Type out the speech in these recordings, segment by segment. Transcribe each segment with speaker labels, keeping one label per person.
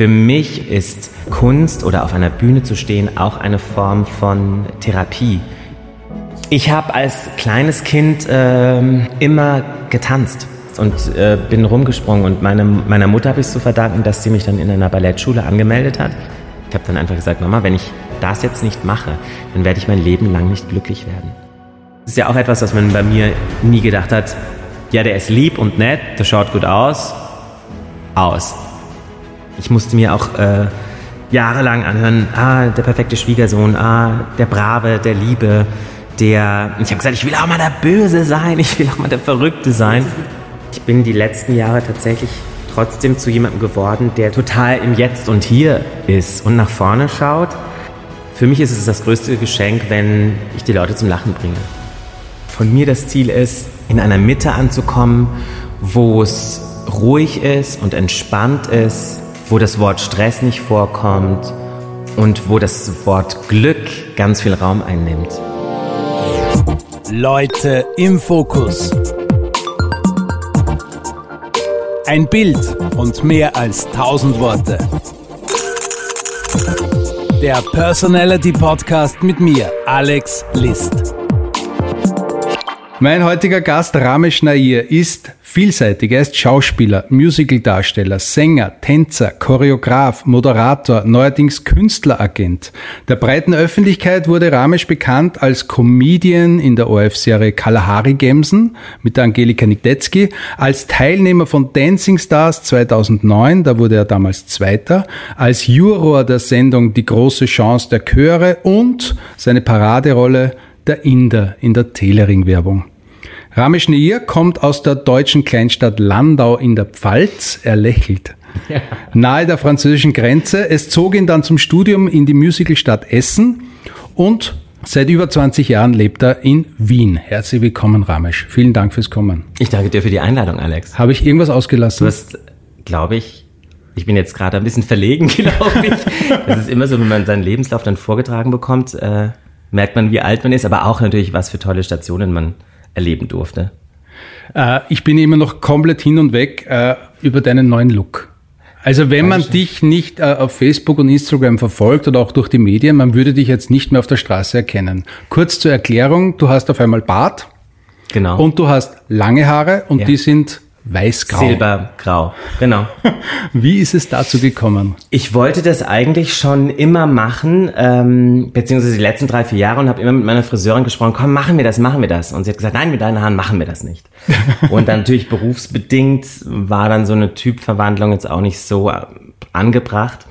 Speaker 1: Für mich ist Kunst oder auf einer Bühne zu stehen auch eine Form von Therapie. Ich habe als kleines Kind ähm, immer getanzt und äh, bin rumgesprungen und meine, meiner Mutter habe ich es zu verdanken, dass sie mich dann in einer Ballettschule angemeldet hat. Ich habe dann einfach gesagt, Mama, wenn ich das jetzt nicht mache, dann werde ich mein Leben lang nicht glücklich werden. Das ist ja auch etwas, was man bei mir nie gedacht hat. Ja, der ist lieb und nett, der schaut gut aus. Aus. Ich musste mir auch äh, jahrelang anhören, ah, der perfekte Schwiegersohn, ah, der Brave, der Liebe, der... Ich habe gesagt, ich will auch mal der Böse sein, ich will auch mal der Verrückte sein. Ich bin die letzten Jahre tatsächlich trotzdem zu jemandem geworden, der total im Jetzt und Hier ist und nach vorne schaut. Für mich ist es das größte Geschenk, wenn ich die Leute zum Lachen bringe. Von mir das Ziel ist, in einer Mitte anzukommen, wo es ruhig ist und entspannt ist, wo das Wort Stress nicht vorkommt und wo das Wort Glück ganz viel Raum einnimmt.
Speaker 2: Leute im Fokus. Ein Bild und mehr als tausend Worte. Der Personality Podcast mit mir, Alex List.
Speaker 3: Mein heutiger Gast Ramesh Nair ist vielseitig. Er ist Schauspieler, Musicaldarsteller, Sänger, Tänzer, Choreograf, Moderator, neuerdings Künstleragent. Der breiten Öffentlichkeit wurde Ramesh bekannt als Comedian in der ORF-Serie Kalahari Gemsen mit Angelika Nikdetzky, als Teilnehmer von Dancing Stars 2009, da wurde er damals Zweiter, als Juror der Sendung Die große Chance der Chöre und seine Paraderolle der Inder in der Telering-Werbung. Ramesh Neir kommt aus der deutschen Kleinstadt Landau in der Pfalz. Er lächelt. Ja. Nahe der französischen Grenze. Es zog ihn dann zum Studium in die Musicalstadt Essen und Seit über 20 Jahren lebt er in Wien. Herzlich willkommen, Ramesh. Vielen Dank fürs Kommen.
Speaker 1: Ich danke dir für die Einladung, Alex.
Speaker 3: Habe ich irgendwas ausgelassen?
Speaker 1: Du hast, glaube ich, ich bin jetzt gerade ein bisschen verlegen, glaube ich. Das ist immer so, wenn man seinen Lebenslauf dann vorgetragen bekommt, äh, merkt man, wie alt man ist, aber auch natürlich, was für tolle Stationen man erleben durfte?
Speaker 3: Äh, ich bin immer noch komplett hin und weg äh, über deinen neuen Look. Also wenn man dich nicht äh, auf Facebook und Instagram verfolgt oder auch durch die Medien, man würde dich jetzt nicht mehr auf der Straße erkennen. Kurz zur Erklärung, du hast auf einmal Bart.
Speaker 1: Genau.
Speaker 3: Und du hast lange Haare und ja. die sind Weißgrau.
Speaker 1: Silbergrau, genau.
Speaker 3: Wie ist es dazu gekommen?
Speaker 1: Ich wollte das eigentlich schon immer machen, ähm, beziehungsweise die letzten drei, vier Jahre und habe immer mit meiner Friseurin gesprochen, komm, machen wir das, machen wir das. Und sie hat gesagt, nein, mit deinen Haaren machen wir das nicht. und dann natürlich berufsbedingt war dann so eine Typverwandlung jetzt auch nicht so äh, angebracht.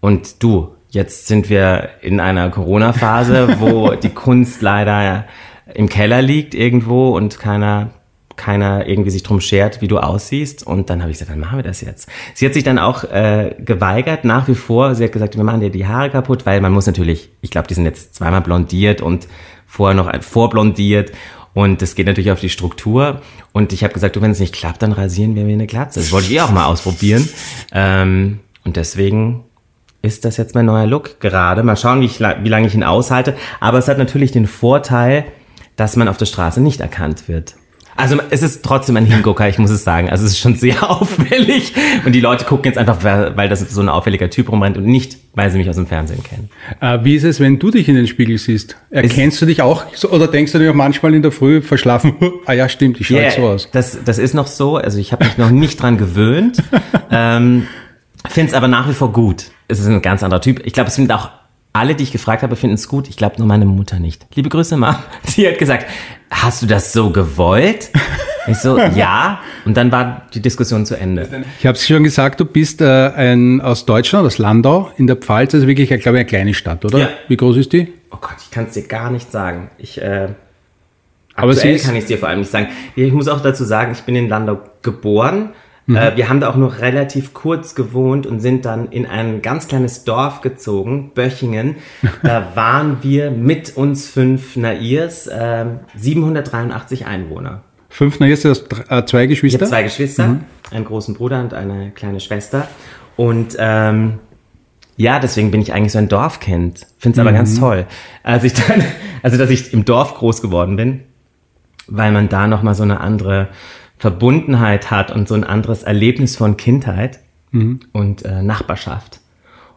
Speaker 1: Und du, jetzt sind wir in einer Corona-Phase, wo die Kunst leider im Keller liegt irgendwo und keiner keiner irgendwie sich drum schert, wie du aussiehst. Und dann habe ich gesagt, dann machen wir das jetzt. Sie hat sich dann auch äh, geweigert, nach wie vor. Sie hat gesagt, wir machen dir die Haare kaputt, weil man muss natürlich, ich glaube, die sind jetzt zweimal blondiert und vorher noch vorblondiert. Und das geht natürlich auf die Struktur. Und ich habe gesagt, du, wenn es nicht klappt, dann rasieren wir mir eine Glatze. Das wollte ich auch mal ausprobieren. Ähm, und deswegen ist das jetzt mein neuer Look gerade. Mal schauen, wie, ich, wie lange ich ihn aushalte. Aber es hat natürlich den Vorteil, dass man auf der Straße nicht erkannt wird. Also es ist trotzdem ein Hingucker, ich muss es sagen. Also es ist schon sehr auffällig und die Leute gucken jetzt einfach, weil das so ein auffälliger Typ rumrennt und nicht, weil sie mich aus dem Fernsehen kennen.
Speaker 3: Äh, wie ist es, wenn du dich in den Spiegel siehst? Erkennst es du dich auch so, oder denkst du dir auch manchmal in der Früh verschlafen, ah ja, stimmt, ich schaue yeah, so aus?
Speaker 1: Das, das ist noch so, also ich habe mich noch nicht dran gewöhnt, ähm, finde es aber nach wie vor gut. Es ist ein ganz anderer Typ. Ich glaube, es sind auch alle, die ich gefragt habe, finden es gut. Ich glaube nur meine Mutter nicht. Liebe Grüße, Mom. Sie hat gesagt, hast du das so gewollt? Ich so, ja. Und dann war die Diskussion zu Ende.
Speaker 3: Ich habe es schon gesagt, du bist äh, ein, aus Deutschland, aus Landau in der Pfalz. Also wirklich, ich glaube, eine kleine Stadt, oder? Ja. Wie groß ist die?
Speaker 1: Oh Gott, ich kann es dir gar nicht sagen. Ich, äh, Aber aktuell kann ich es dir vor allem nicht sagen. Ich muss auch dazu sagen, ich bin in Landau geboren Mhm. Äh, wir haben da auch nur relativ kurz gewohnt und sind dann in ein ganz kleines Dorf gezogen, Böchingen. Da waren wir mit uns fünf Nairs, äh, 783 Einwohner.
Speaker 3: Fünf Nairs, du hast äh, zwei Geschwister? Ich
Speaker 1: habe zwei Geschwister, mhm. einen großen Bruder und eine kleine Schwester. Und ähm, ja, deswegen bin ich eigentlich so ein Dorfkind. Finde es aber mhm. ganz toll. Als ich dann, also dass ich im Dorf groß geworden bin, weil man da nochmal so eine andere Verbundenheit hat und so ein anderes Erlebnis von Kindheit. mhm. und äh, Nachbarschaft.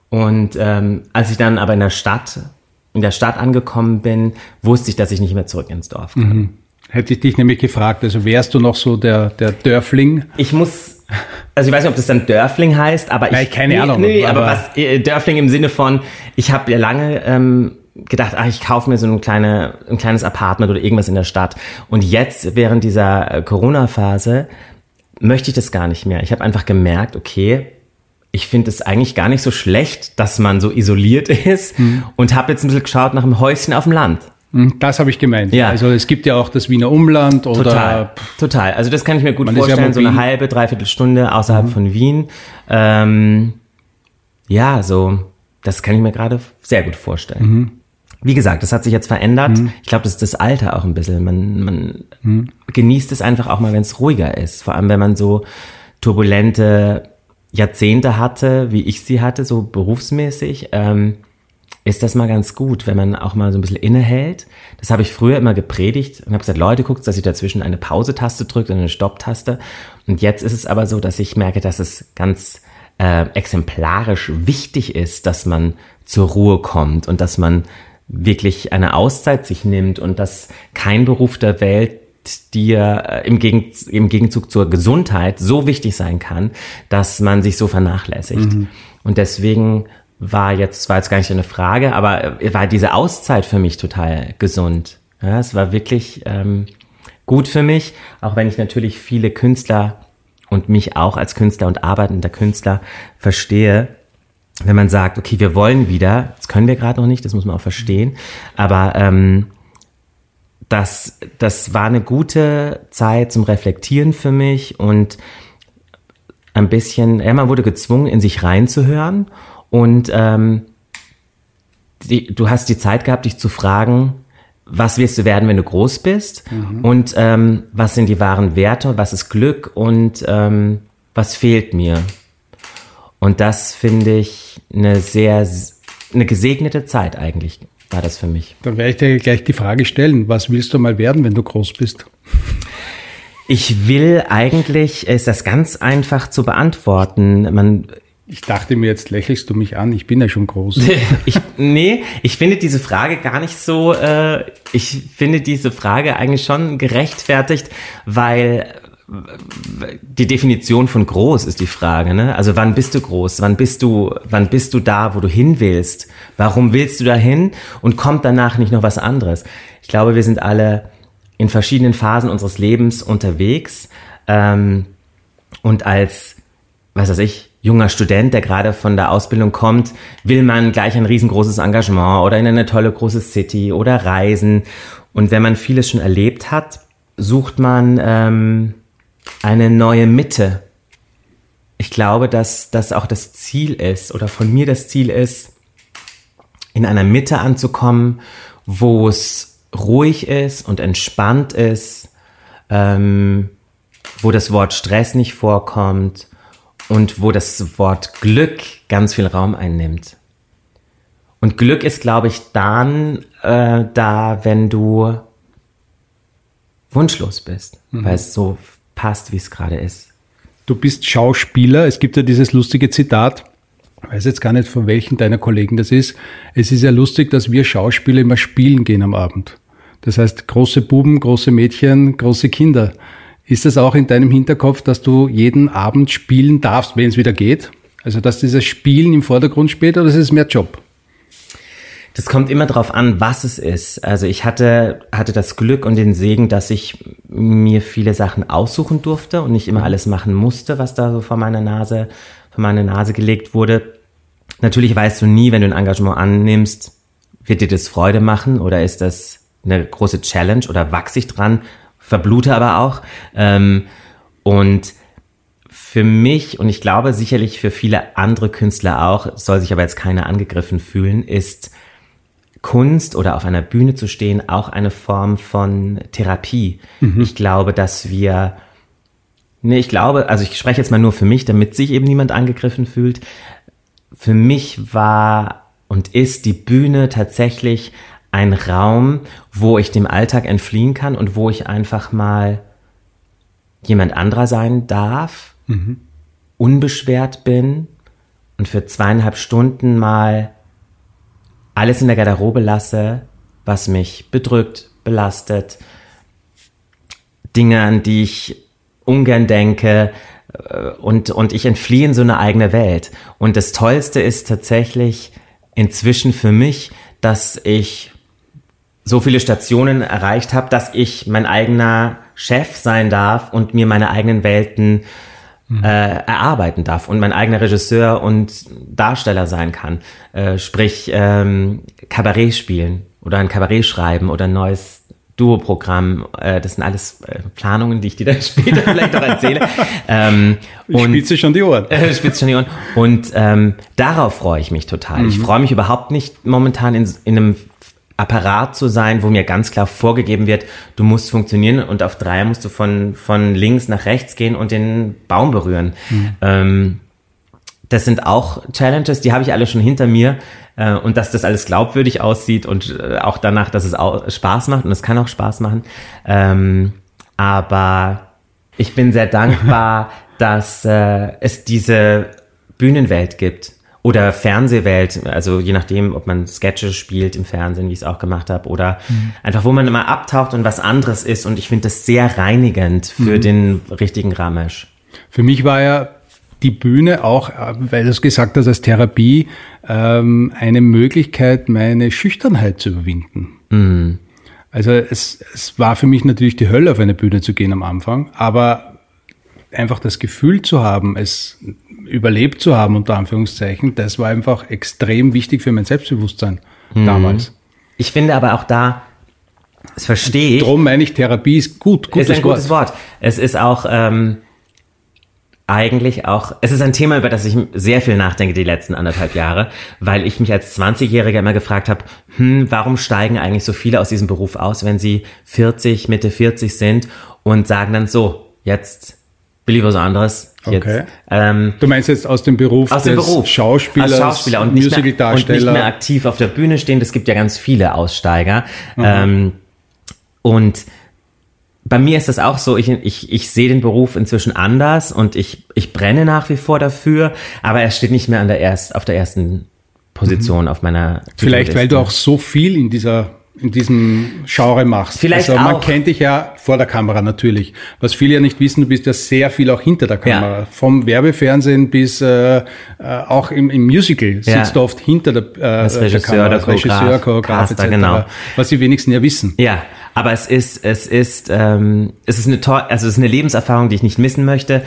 Speaker 1: Und ähm, als ich dann aber in der Stadt, in der Stadt angekommen bin, wusste ich, dass ich nicht mehr zurück ins Dorf kann. Mhm.
Speaker 3: Hätte ich dich nämlich gefragt, also wärst du noch so der, der Dörfling?
Speaker 1: Ich muss, also ich weiß nicht, ob das dann Dörfling heißt, aber ich...
Speaker 3: keine
Speaker 1: nee,
Speaker 3: Ahnung.
Speaker 1: Nee, aber, aber was, äh, Dörfling im Sinne von, ich habe ja lange ähm, gedacht, ach, ich kaufe mir so ein, kleine, ein kleines Apartment oder irgendwas in der Stadt. Und jetzt, während dieser äh, Corona-Phase, möchte ich das gar nicht mehr. Ich habe einfach gemerkt, okay, ich finde es eigentlich gar nicht so schlecht, dass man so isoliert ist mhm. und habe jetzt ein bisschen geschaut nach einem Häuschen auf dem Land.
Speaker 3: Hm, das habe ich gemeint. Ja. Also es gibt ja auch das Wiener Umland oder.
Speaker 1: Total. Total. Also das kann ich mir gut vorstellen, ja so eine halbe, dreiviertel Stunde außerhalb mhm. von Wien. Ähm, ja, so, das kann ich mir gerade sehr gut vorstellen. Mhm. Wie gesagt, das hat sich jetzt verändert. Mhm. Ich glaube, das ist das Alter auch ein bisschen. Man, man mhm. genießt es einfach auch mal, wenn es ruhiger ist. Vor allem, wenn man so turbulente Jahrzehnte hatte, wie ich sie hatte, so berufsmäßig, ähm, ist das mal ganz gut, wenn man auch mal so ein bisschen innehält. Das habe ich früher immer gepredigt und habe gesagt, Leute, guckt, dass ihr dazwischen eine Pause-Taste drückt und eine Stopp-Taste. Und jetzt ist es aber so, dass ich merke, dass es ganz äh, exemplarisch wichtig ist, dass man zur Ruhe kommt und dass man wirklich eine Auszeit sich nimmt und dass kein Beruf der Welt dir äh, im, Gegen, im Gegenzug zur Gesundheit so wichtig sein kann, dass man sich so vernachlässigt. Mhm. Und deswegen war jetzt, war jetzt gar nicht eine Frage, aber äh, war diese Auszeit für mich total gesund. Ja, es war wirklich ähm, gut für mich, auch wenn ich natürlich viele Künstler und mich auch als Künstler und arbeitender Künstler verstehe, wenn man sagt, okay, wir wollen wieder, das können wir gerade noch nicht, das muss man auch verstehen, aber ähm, das, das war eine gute Zeit zum Reflektieren für mich und ein bisschen, ja, man wurde gezwungen, in sich reinzuhören und ähm, die, du hast die Zeit gehabt, dich zu fragen, was wirst du werden, wenn du groß bist mhm. und ähm, was sind die wahren Werte, was ist Glück und ähm, was fehlt mir. Und das finde ich eine sehr, eine gesegnete Zeit eigentlich, war das für mich.
Speaker 3: Dann werde ich dir gleich die Frage stellen, was willst du mal werden, wenn du groß bist?
Speaker 1: Ich will eigentlich, ist das ganz einfach zu beantworten. Man,
Speaker 3: ich dachte mir, jetzt lächelst du mich an, ich bin ja schon groß.
Speaker 1: ich, nee, ich finde diese Frage gar nicht so, äh, ich finde diese Frage eigentlich schon gerechtfertigt, weil die Definition von groß ist die Frage, ne? Also wann bist du groß? Wann bist du, wann bist du da, wo du hin willst? Warum willst du da hin? Und kommt danach nicht noch was anderes? Ich glaube, wir sind alle in verschiedenen Phasen unseres Lebens unterwegs. Ähm, und als, was weiß ich, junger Student, der gerade von der Ausbildung kommt, will man gleich ein riesengroßes Engagement oder in eine tolle große City oder reisen. Und wenn man vieles schon erlebt hat, sucht man ähm, eine neue Mitte. Ich glaube, dass das auch das Ziel ist oder von mir das Ziel ist, in einer Mitte anzukommen, wo es ruhig ist und entspannt ist, ähm, wo das Wort Stress nicht vorkommt und wo das Wort Glück ganz viel Raum einnimmt. Und Glück ist, glaube ich, dann äh, da, wenn du wunschlos bist, mhm. weil es so passt, wie es gerade ist.
Speaker 3: Du bist Schauspieler. Es gibt ja dieses lustige Zitat. Ich weiß jetzt gar nicht, von welchen deiner Kollegen das ist. Es ist ja lustig, dass wir Schauspieler immer spielen gehen am Abend. Das heißt, große Buben, große Mädchen, große Kinder. Ist das auch in deinem Hinterkopf, dass du jeden Abend spielen darfst, wenn es wieder geht? Also, dass dieses Spielen im Vordergrund spielt oder ist es mehr Job?
Speaker 1: Das kommt immer darauf an, was es ist. Also ich hatte, hatte das Glück und den Segen, dass ich mir viele Sachen aussuchen durfte und nicht immer alles machen musste, was da so vor meiner Nase, vor meine Nase gelegt wurde. Natürlich weißt du nie, wenn du ein Engagement annimmst, wird dir das Freude machen oder ist das eine große Challenge oder wachse ich dran, verblute aber auch. Ähm, und für mich und ich glaube sicherlich für viele andere Künstler auch, soll sich aber jetzt keiner angegriffen fühlen, ist Kunst oder auf einer Bühne zu stehen auch eine Form von Therapie. Mhm. Ich glaube, dass wir, nee, ich glaube, also ich spreche jetzt mal nur für mich, damit sich eben niemand angegriffen fühlt. Für mich war und ist die Bühne tatsächlich ein Raum, wo ich dem Alltag entfliehen kann und wo ich einfach mal jemand anderer sein darf. Mhm. unbeschwert bin und für zweieinhalb Stunden mal alles in der Garderobe lasse, was mich bedrückt, belastet, Dinge, an die ich ungern denke, äh, und, und ich entfliehe in so eine eigene Welt. Und das Tollste ist tatsächlich inzwischen für mich, dass ich so viele Stationen erreicht habe, dass ich mein eigener Chef sein darf und mir meine eigenen Welten mhm. äh, erarbeiten darf und mein eigener Regisseur und Darsteller sein kann. Äh, sprich, ähm, Kabarett spielen oder ein Kabarett schreiben oder ein neues Duo-Programm. Äh, das sind alles äh, Planungen, die ich dir dann später vielleicht auch erzähle.
Speaker 3: Ähm, und spitze schon die Ohren.
Speaker 1: Äh, spitze schon die Ohren. Und ähm, darauf freue ich mich total. Mhm. Ich freue mich überhaupt nicht momentan in, in einem Apparat zu sein, wo mir ganz klar vorgegeben wird, du musst funktionieren und auf Dreier musst du von, von links nach rechts gehen und den Baum berühren. Mhm. Ähm, das sind auch Challenges, die habe ich alle schon hinter mir. Äh, und dass das alles glaubwürdig aussieht und äh, auch danach, dass es auch Spaß macht und es kann auch Spaß machen. Ähm, aber ich bin sehr dankbar, dass äh, es diese Bühnenwelt gibt oder Fernsehwelt, also je nachdem, ob man Sketche spielt im Fernsehen, wie ich es auch gemacht habe, oder mhm. einfach, wo man immer abtaucht und was anderes ist. Und ich finde das sehr reinigend für mhm. den richtigen Ramesh.
Speaker 3: Für mich war ja die Bühne auch, weil du es gesagt hast, als Therapie, ähm, eine Möglichkeit, meine Schüchternheit zu überwinden. Mhm. Also es, es war für mich natürlich die Hölle, auf eine Bühne zu gehen am Anfang, aber einfach das Gefühl zu haben, es überlebt zu haben, unter Anführungszeichen, das war einfach extrem wichtig für mein Selbstbewusstsein mhm. damals.
Speaker 1: Ich finde aber auch da, das verstehe ich.
Speaker 3: Darum meine ich, Therapie ist gut,
Speaker 1: gutes ist ein Wort. gutes Wort. Es ist auch ähm, eigentlich auch, es ist ein Thema, über das ich sehr viel nachdenke die letzten anderthalb Jahre, weil ich mich als 20-Jähriger immer gefragt habe, hm, warum steigen eigentlich so viele aus diesem Beruf aus, wenn sie 40, Mitte 40 sind und sagen dann so, jetzt will ich was anderes.
Speaker 3: Jetzt, okay. Ähm, du meinst jetzt aus dem Beruf
Speaker 1: aus dem des Beruf.
Speaker 3: Schauspielers,
Speaker 1: als Schauspieler und nicht, mehr, und nicht mehr aktiv auf der Bühne stehen. Das gibt ja ganz viele Aussteiger. Mhm. Ähm, und bei mir ist das auch so, ich, ich, ich sehe den Beruf inzwischen anders und ich, ich brenne nach wie vor dafür, aber er steht nicht mehr an der erst, auf der ersten Position mhm. auf meiner
Speaker 3: Vielleicht, weil du auch so viel in dieser in diesem Genre machst.
Speaker 1: Vielleicht also man
Speaker 3: auch. kennt dich ja vor der Kamera natürlich. Was viele ja nicht wissen, du bist ja sehr viel auch hinter der Kamera. Ja. Vom Werbefernsehen bis äh, äh, auch im, im Musical ja. sitzt du oft hinter der, äh,
Speaker 1: als Regisseur, der Kamera, als
Speaker 3: Regisseur, Choreograf etc. Genau. Was die wenigsten ja wissen.
Speaker 1: Ja, aber es ist, es ist, ähm, es ist eine toll, also es ist eine Lebenserfahrung, die ich nicht missen möchte.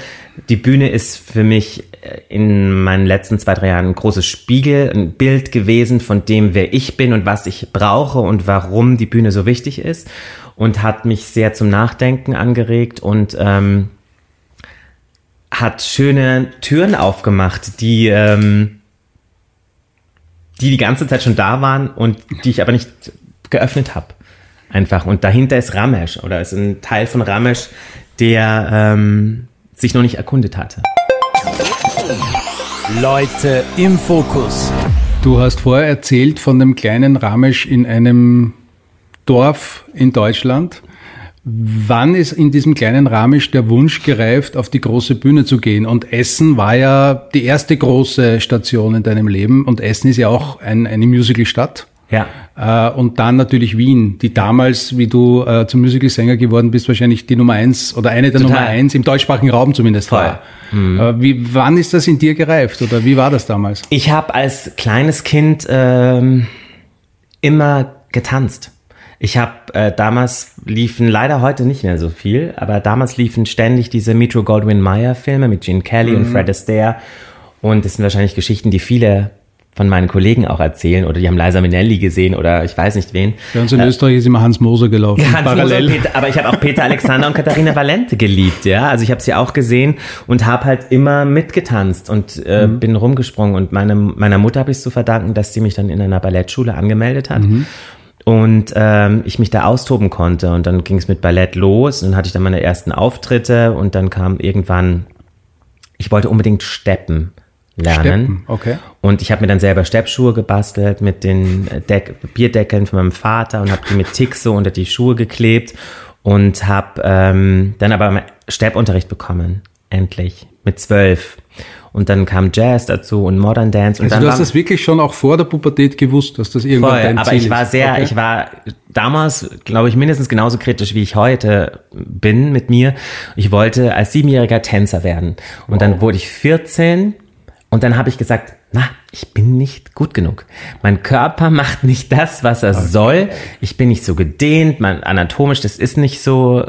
Speaker 1: Die Bühne ist für mich in meinen letzten zwei, drei Jahren ein großes Spiegel, ein Bild gewesen von dem, wer ich bin und was ich brauche und warum die Bühne so wichtig ist und hat mich sehr zum Nachdenken angeregt und ähm, hat schöne Türen aufgemacht, die, ähm, die die ganze Zeit schon da waren und die ich aber nicht geöffnet habe. Einfach. Und dahinter ist Ramesh oder ist ein Teil von Ramesh, der ähm, sich noch nicht erkundet hatte.
Speaker 2: Leute im Fokus.
Speaker 3: Du hast vorher erzählt von dem kleinen Ramesh in einem Dorf in Deutschland. Wann ist in diesem kleinen Ramesh der Wunsch gereift, auf die große Bühne zu gehen? Und Essen war ja die erste große Station in deinem Leben. Und Essen ist ja auch ein, eine Musical-Stadt.
Speaker 1: Ja.
Speaker 3: Äh, und dann natürlich Wien, die damals, wie du äh, zum Musical-Sänger geworden bist, wahrscheinlich die Nummer eins oder eine der Total. Nummer eins im deutschsprachigen Raum zumindest Voll. war. Mhm. Äh, wie, wann ist das in dir gereift oder wie war das damals?
Speaker 1: Ich habe als kleines Kind ähm, immer getanzt. Ich habe äh, damals liefen leider heute nicht mehr so viel, aber damals liefen ständig diese Metro Goldwyn Mayer Filme mit Gene Kelly mhm. und Fred Astaire und das sind wahrscheinlich Geschichten, die viele von meinen Kollegen auch erzählen oder die haben Liza Minnelli gesehen oder ich weiß nicht wen.
Speaker 3: Bei uns in äh, Österreich ist immer Hans Moser gelaufen.
Speaker 1: Ja, Hans parallel. Moser, Peter, aber ich habe auch Peter Alexander und Katharina Valente geliebt, ja. Also ich habe sie auch gesehen und habe halt immer mitgetanzt und äh, mhm. bin rumgesprungen und meine, meiner Mutter habe ich zu verdanken, dass sie mich dann in einer Ballettschule angemeldet hat. Mhm. Und ähm, ich mich da austoben konnte. Und dann ging es mit Ballett los. Und dann hatte ich dann meine ersten Auftritte und dann kam irgendwann, ich wollte unbedingt steppen lernen. Steppen,
Speaker 3: okay.
Speaker 1: Und ich habe mir dann selber Steppschuhe gebastelt mit den Deck Bierdeckeln von meinem Vater und habe die mit Tick so unter die Schuhe geklebt und habe ähm, dann aber Steppunterricht bekommen, endlich, mit zwölf. Und dann kam Jazz dazu und Modern Dance. Und
Speaker 3: Also
Speaker 1: dann
Speaker 3: du
Speaker 1: war-
Speaker 3: hast das wirklich schon auch vor der Pubertät gewusst, dass das irgendwann
Speaker 1: Voll,
Speaker 3: dein
Speaker 1: aber
Speaker 3: Ziel
Speaker 1: ich war sehr,
Speaker 3: Okay.
Speaker 1: ich war damals, glaube ich, mindestens genauso kritisch, wie ich heute bin mit mir. Ich wollte als Siebenjähriger Tänzer werden. Und dann wurde ich 14 und dann habe ich gesagt, na, ich bin nicht gut genug. Mein Körper macht nicht das, was er soll. Ich bin nicht so gedehnt, mein anatomisch, das ist nicht so.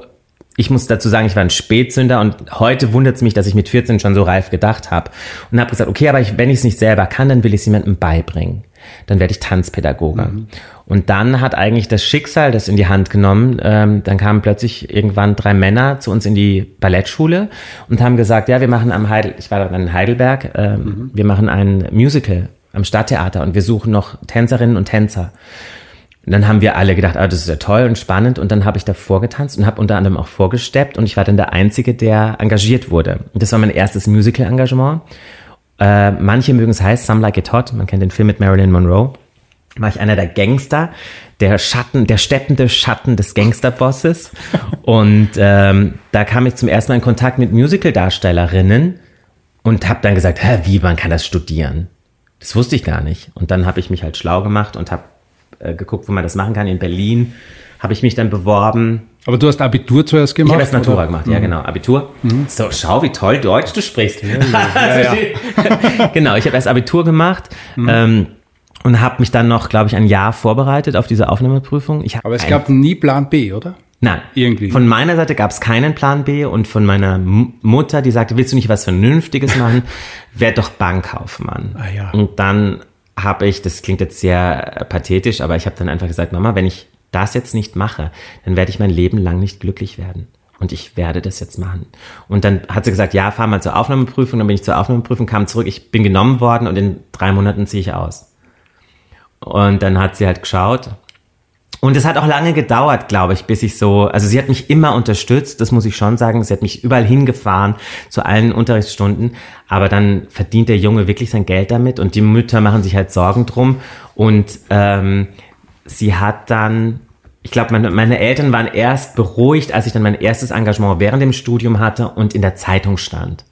Speaker 1: Ich muss dazu sagen, ich war ein Spätsünder und heute wundert es mich, dass ich mit 14 schon so reif gedacht habe und habe gesagt, okay, aber ich, wenn ich es nicht selber kann, dann will ich es jemandem beibringen. Dann werde ich Tanzpädagoge. Und dann hat eigentlich das Schicksal das in die Hand genommen. Ähm, dann kamen plötzlich irgendwann drei Männer zu uns in die Ballettschule und haben gesagt, ja, wir machen am Heidel, ich war dann in Heidelberg, ähm, wir machen ein Musical am Stadttheater und wir suchen noch Tänzerinnen und Tänzer. Und dann haben wir alle gedacht, ah, das ist ja toll und spannend. Und dann habe ich davor getanzt und habe unter anderem auch vorgesteppt. Und ich war dann der Einzige, der engagiert wurde. Und das war mein erstes Musical-Engagement. Äh, manche mögen es heiß, Some Like It Hot. Man kennt den Film mit Marilyn Monroe. War ich einer der Gangster, der Schatten, der steppende Schatten des Gangsterbosses. und ähm, da kam ich zum ersten Mal in Kontakt mit Musical-Darstellerinnen und habe dann gesagt, hä, wie, man kann das studieren? Das wusste ich gar nicht. Und dann habe ich mich halt schlau gemacht und habe äh, geguckt, wo man das machen kann. In Berlin habe ich mich dann beworben.
Speaker 3: Aber du hast Abitur zuerst
Speaker 1: Ich
Speaker 3: gemacht?
Speaker 1: habe erst Matura
Speaker 3: oder? Mhm.
Speaker 1: gemacht, ja genau, Abitur. So, schau, wie toll Deutsch du sprichst. Also die- genau, ich habe erst Abitur gemacht
Speaker 3: Mhm.
Speaker 1: ähm, und habe mich dann noch, glaube ich, ein Jahr vorbereitet auf diese Aufnahmeprüfung. Ich
Speaker 3: Aber es gab nie Plan B, oder?
Speaker 1: Nein,
Speaker 3: Irgendwie.
Speaker 1: Von meiner Seite gab es keinen Plan B und von meiner M Mutter, die sagte, willst du nicht was Vernünftiges machen? Werd doch Bankkaufmann.
Speaker 3: Ah, ja.
Speaker 1: Und dann habe ich, das klingt jetzt sehr äh, pathetisch, aber ich habe dann einfach gesagt, Mama, wenn ich das jetzt nicht mache, dann werde ich mein Leben lang nicht glücklich werden. Und ich werde das jetzt machen. Und dann hat sie gesagt, ja, fahr mal zur Aufnahmeprüfung. Dann bin ich zur Aufnahmeprüfung, kam zurück, ich bin genommen worden und in drei Monaten ziehe ich aus. Und dann hat sie halt geschaut. Und es hat auch lange gedauert, glaube ich, bis ich so, also sie hat mich immer unterstützt, das muss ich schon sagen. Sie hat mich überall hingefahren zu allen Unterrichtsstunden. Aber dann verdient der Junge wirklich sein Geld damit und die Mütter machen sich halt Sorgen drum. Und ähm, sie hat dann, ich glaube, meine, meine Eltern waren erst beruhigt, als ich dann mein erstes Engagement während dem Studium hatte und in der Zeitung stand.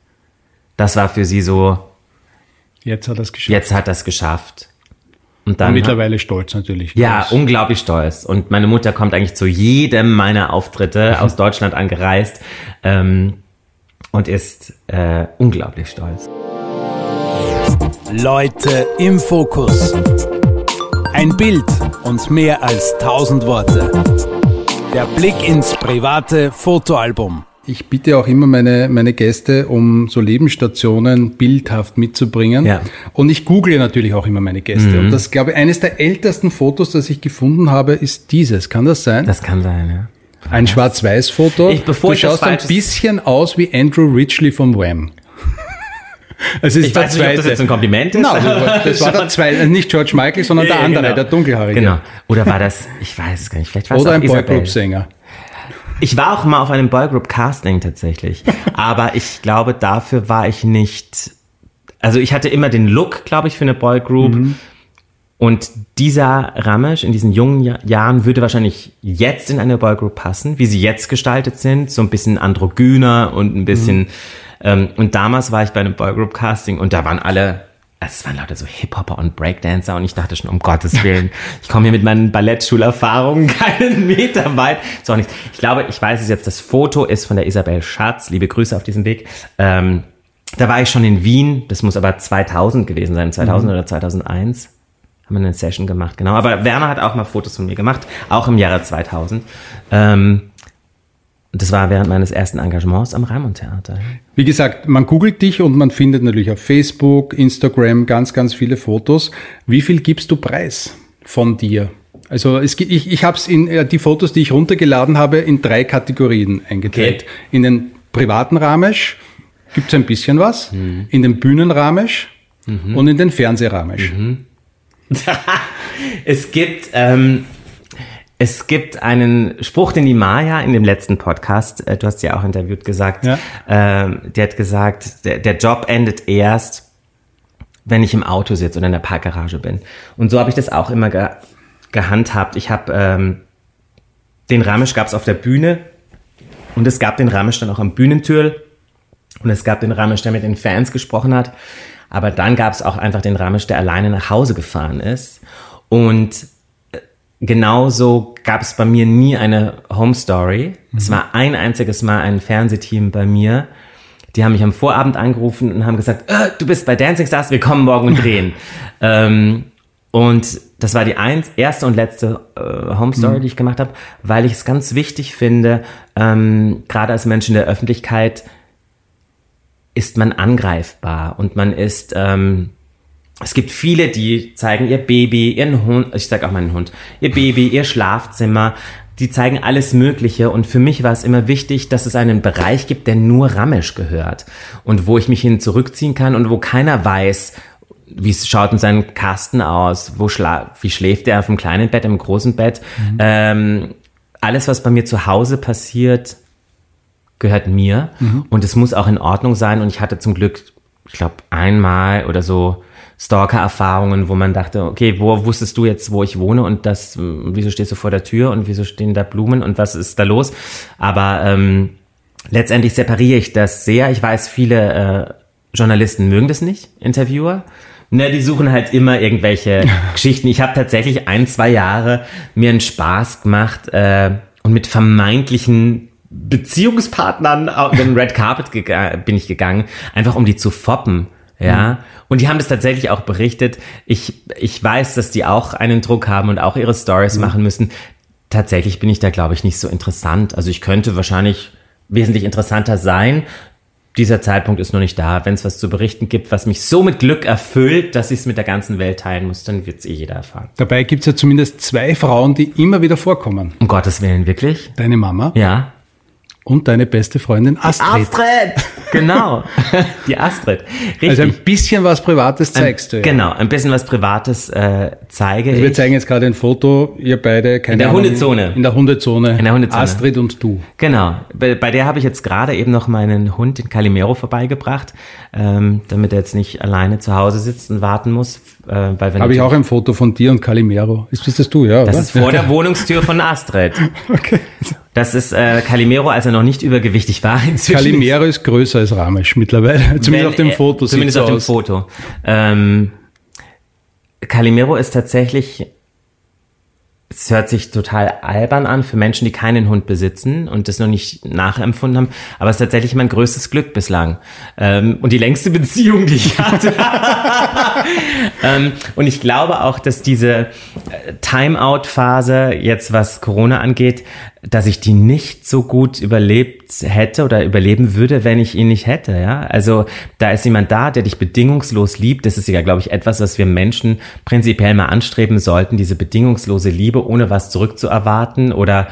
Speaker 1: Das war für sie so,
Speaker 3: Jetzt hat es geschafft.
Speaker 1: jetzt hat das geschafft. Und dann
Speaker 3: Und mittlerweile stolz natürlich.
Speaker 1: ja,
Speaker 3: Das-
Speaker 1: unglaublich stolz. Und meine Mutter kommt eigentlich zu jedem meiner Auftritte aus Deutschland angereist ähm, und ist äh, unglaublich stolz.
Speaker 2: Leute im Fokus. Ein Bild und mehr als tausend Worte. Der Blick ins private Fotoalbum.
Speaker 3: Ich bitte auch immer meine, meine Gäste, um so Lebensstationen bildhaft mitzubringen.
Speaker 1: Ja.
Speaker 3: Und ich google natürlich auch immer meine Gäste. Und das, glaube ich, eines der ältesten Fotos, das ich gefunden habe, ist dieses. Kann das sein?
Speaker 1: Das kann sein, ja.
Speaker 3: ein Schwarz-Weiß-Foto. Du schaust ein bisschen aus wie Andrew Ridgely vom Wham. Es ist
Speaker 1: Ich weiß nicht, ob das
Speaker 3: zweite.
Speaker 1: jetzt ein Kompliment ist.
Speaker 3: Aber das war der zweite, nicht George Michael, sondern der andere,
Speaker 1: genau.
Speaker 3: der dunkelhaarige.
Speaker 1: Genau. Oder war das, ich weiß es gar nicht, vielleicht war es
Speaker 3: Oder
Speaker 1: auch
Speaker 3: ein. Boygroup-Sänger.
Speaker 1: Ich war auch mal auf einem Boygroup-Casting tatsächlich. aber ich glaube, dafür war ich nicht. Also ich hatte immer den Look, glaube ich, für eine Boygroup. Und dieser Ramesh in diesen jungen Ja- Jahren würde wahrscheinlich jetzt in eine Boygroup passen, wie sie jetzt gestaltet sind, so ein bisschen androgyner und ein bisschen. Ähm, und damals war ich bei einem Boygroup-Casting und da waren alle. Es waren lauter so Hip-Hopper und Breakdancer und ich dachte schon, um Gottes Willen, ich komme hier mit meinen Ballettschulerfahrungen keinen Meter weit. Auch nicht. Ich glaube, ich weiß es jetzt, das Foto ist von der Isabel Schatz. Liebe Grüße auf diesem Weg. Ähm, da war ich schon in Wien, das muss aber 2000 gewesen sein, 2000 oder 2001 haben wir eine Session gemacht, genau. Aber Werner hat auch mal Fotos von mir gemacht, auch im Jahre 2000. Ähm, das war während meines ersten Engagements am Raimund Theater.
Speaker 3: Wie gesagt, man googelt dich und man findet natürlich auf Facebook, Instagram ganz, ganz viele Fotos. Wie viel gibst du preis von dir? Also es, ich, ich habe es in äh, die Fotos, die ich runtergeladen habe, in drei Kategorien eingeteilt.
Speaker 1: Okay.
Speaker 3: In den privaten Ramesh gibt es ein bisschen was, in den Bühnenramesh und in den Fernsehramesh.
Speaker 1: Es gibt, ähm, es gibt einen Spruch, den die Maya in dem letzten Podcast, äh, du hast sie ja auch interviewt, gesagt,
Speaker 3: Ja.
Speaker 1: ähm, die hat gesagt, der, der Job endet erst, wenn ich im Auto sitze oder in der Parkgarage bin. Und so habe ich das auch immer ge gehandhabt. Ich habe ähm, den Ramesh gab es auf der Bühne und es gab den Ramesh dann auch am Bühnentür. Und es gab den Ramesh, der mit den Fans gesprochen hat. Aber dann gab es auch einfach den Ramesh, der alleine nach Hause gefahren ist. Und genauso gab es bei mir nie eine Home Story. Mhm. Es war ein einziges Mal ein Fernsehteam bei mir. Die haben mich am Vorabend angerufen und haben gesagt, äh, du bist bei Dancing Stars, wir kommen morgen und drehen. ähm, und das war die eins, erste und letzte äh, Home Story, mhm. die ich gemacht habe, weil ich es ganz wichtig finde, ähm, gerade als Mensch in der Öffentlichkeit ist man angreifbar und man ist, ähm, es gibt viele, die zeigen ihr Baby, ihren Hund, ich sage auch meinen Hund, ihr Baby, ihr Schlafzimmer, die zeigen alles Mögliche und für mich war es immer wichtig, dass es einen Bereich gibt, der nur Ramesh gehört und wo ich mich hin zurückziehen kann und wo keiner weiß, wie schaut denn sein Kasten aus, wo schla wie schläft er auf dem kleinen Bett, im großen Bett. Mhm. Ähm, alles, was bei mir zu Hause passiert, gehört mir mhm. und es muss auch in Ordnung sein und ich hatte zum Glück, ich glaube, einmal oder so Stalker-Erfahrungen, wo man dachte, okay, wo wusstest du jetzt, wo ich wohne und das, wieso stehst du vor der Tür und wieso stehen da Blumen und was ist da los? Aber ähm, letztendlich separiere ich das sehr. Ich weiß, viele äh, Journalisten mögen das nicht, Interviewer. Ne, die suchen halt immer irgendwelche Geschichten. Ich habe tatsächlich ein, zwei Jahre mir einen Spaß gemacht äh, und mit vermeintlichen Beziehungspartnern auf den Red Carpet bin ich gegangen, einfach um die zu foppen. Ja, mhm. und die haben das tatsächlich auch berichtet. Ich, ich weiß, dass die auch einen Druck haben und auch ihre Stories mhm. machen müssen. Tatsächlich bin ich da, glaube ich, nicht so interessant. Also ich könnte wahrscheinlich wesentlich interessanter sein. Dieser Zeitpunkt ist noch nicht da. Wenn es was zu berichten gibt, was mich so mit Glück erfüllt, dass ich es mit der ganzen Welt teilen muss, dann wird es eh jeder erfahren.
Speaker 3: Dabei gibt es ja zumindest zwei Frauen, die immer wieder vorkommen.
Speaker 1: Um Gottes Willen, wirklich?
Speaker 3: Deine Mama.
Speaker 1: Ja.
Speaker 3: Und deine beste Freundin Astrid.
Speaker 1: Astrid! Genau, die Astrid.
Speaker 3: Richtig. Also ein bisschen was Privates zeigst
Speaker 1: ein, du. Ja. Genau, ein bisschen was Privates äh, zeige
Speaker 3: also Wir zeigen jetzt gerade ein Foto, ihr beide,
Speaker 1: keine In der Ahnung, Hundezone.
Speaker 3: In der Hundezone.
Speaker 1: In der Hundezone.
Speaker 3: Astrid und du.
Speaker 1: Genau, bei, bei der habe ich jetzt gerade eben noch meinen Hund, den Calimero, vorbeigebracht, ähm, damit er jetzt nicht alleine zu Hause sitzt und warten muss.
Speaker 3: Äh, habe ich auch ein Foto von dir und Calimero. Ist das, das du, ja?
Speaker 1: Das oder? ist vor der Wohnungstür von Astrid. okay. Das ist äh, Calimero, als er noch nicht übergewichtig war.
Speaker 3: Inzwischen Calimero ist größer als Ramesh mittlerweile. Zumindest Wenn, auf dem Foto.
Speaker 1: Zumindest auf so dem aus. Foto. Ähm, Calimero ist tatsächlich es hört sich total albern an für Menschen, die keinen Hund besitzen und das noch nicht nachempfunden haben, aber es ist tatsächlich mein größtes Glück bislang ähm, und die längste Beziehung, die ich hatte. ähm, und ich glaube auch, dass diese äh, Timeout-Phase jetzt, was Corona angeht, dass ich die nicht so gut überlebt hätte oder überleben würde, wenn ich ihn nicht hätte. Ja, also da ist jemand da, der dich bedingungslos liebt. Das ist ja, glaube ich, etwas, was wir Menschen prinzipiell mal anstreben sollten: diese bedingungslose Liebe, ohne was zurückzuerwarten oder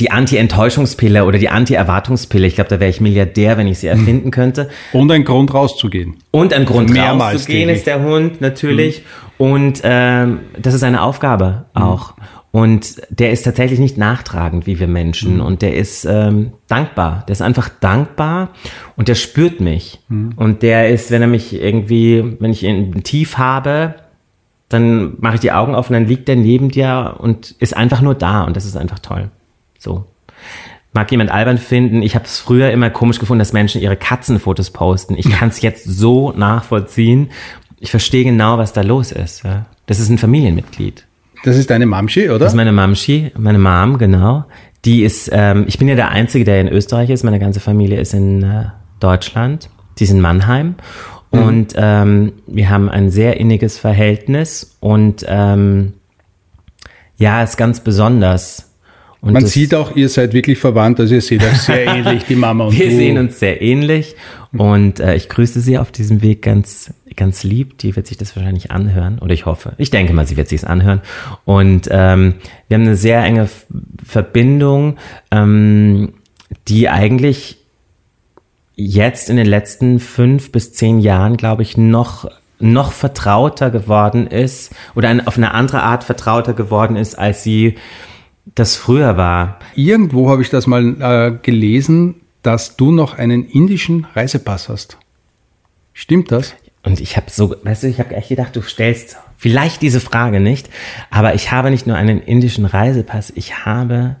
Speaker 1: die Anti-Enttäuschungspille oder die Anti-Erwartungspille. Ich glaube, da wäre ich Milliardär, wenn ich sie erfinden könnte.
Speaker 3: Und ein Grund rauszugehen.
Speaker 1: Und ein Grund Mehrmals rauszugehen ist der Hund natürlich. Mhm. Und ähm, das ist eine Aufgabe auch. Mhm. Und der ist tatsächlich nicht nachtragend wie wir Menschen. Mhm. Und der ist ähm, dankbar. Der ist einfach dankbar und der spürt mich. Mhm. Und der ist, wenn er mich irgendwie, wenn ich ihn tief habe, dann mache ich die Augen auf und dann liegt der neben dir und ist einfach nur da. Und das ist einfach toll. So. Mag jemand albern finden. Ich habe es früher immer komisch gefunden, dass Menschen ihre Katzenfotos posten. Ich kann es jetzt so nachvollziehen. Ich verstehe genau, was da los ist. Ja. Das ist ein Familienmitglied.
Speaker 3: Das ist deine Mamschi, oder?
Speaker 1: Das ist meine Mamschi, meine Mom, genau. Die ist, ähm, ich bin ja der Einzige, der in Österreich ist. Meine ganze Familie ist in äh, Deutschland. Die ist in Mannheim. Mhm. Und ähm, wir haben ein sehr inniges Verhältnis und ähm, ja, ist ganz besonders.
Speaker 3: Und Man sieht auch, ihr seid wirklich verwandt, also ihr seht euch sehr ähnlich, die Mama und
Speaker 1: wir du. Wir sehen uns sehr ähnlich und äh, ich grüße sie auf diesem Weg ganz, ganz lieb. Die wird sich das wahrscheinlich anhören oder ich hoffe. Ich denke mal, sie wird sich es anhören. Und ähm, wir haben eine sehr enge Verbindung, ähm, die eigentlich jetzt in den letzten fünf bis zehn Jahren, glaube ich, noch noch vertrauter geworden ist oder auf eine andere Art vertrauter geworden ist, als sie das früher war.
Speaker 3: Irgendwo habe ich das mal äh, gelesen, dass du noch einen indischen Reisepass hast. Stimmt das?
Speaker 1: Und ich habe so, weißt du, ich habe echt gedacht, du stellst vielleicht diese Frage nicht, aber ich habe nicht nur einen indischen Reisepass, ich habe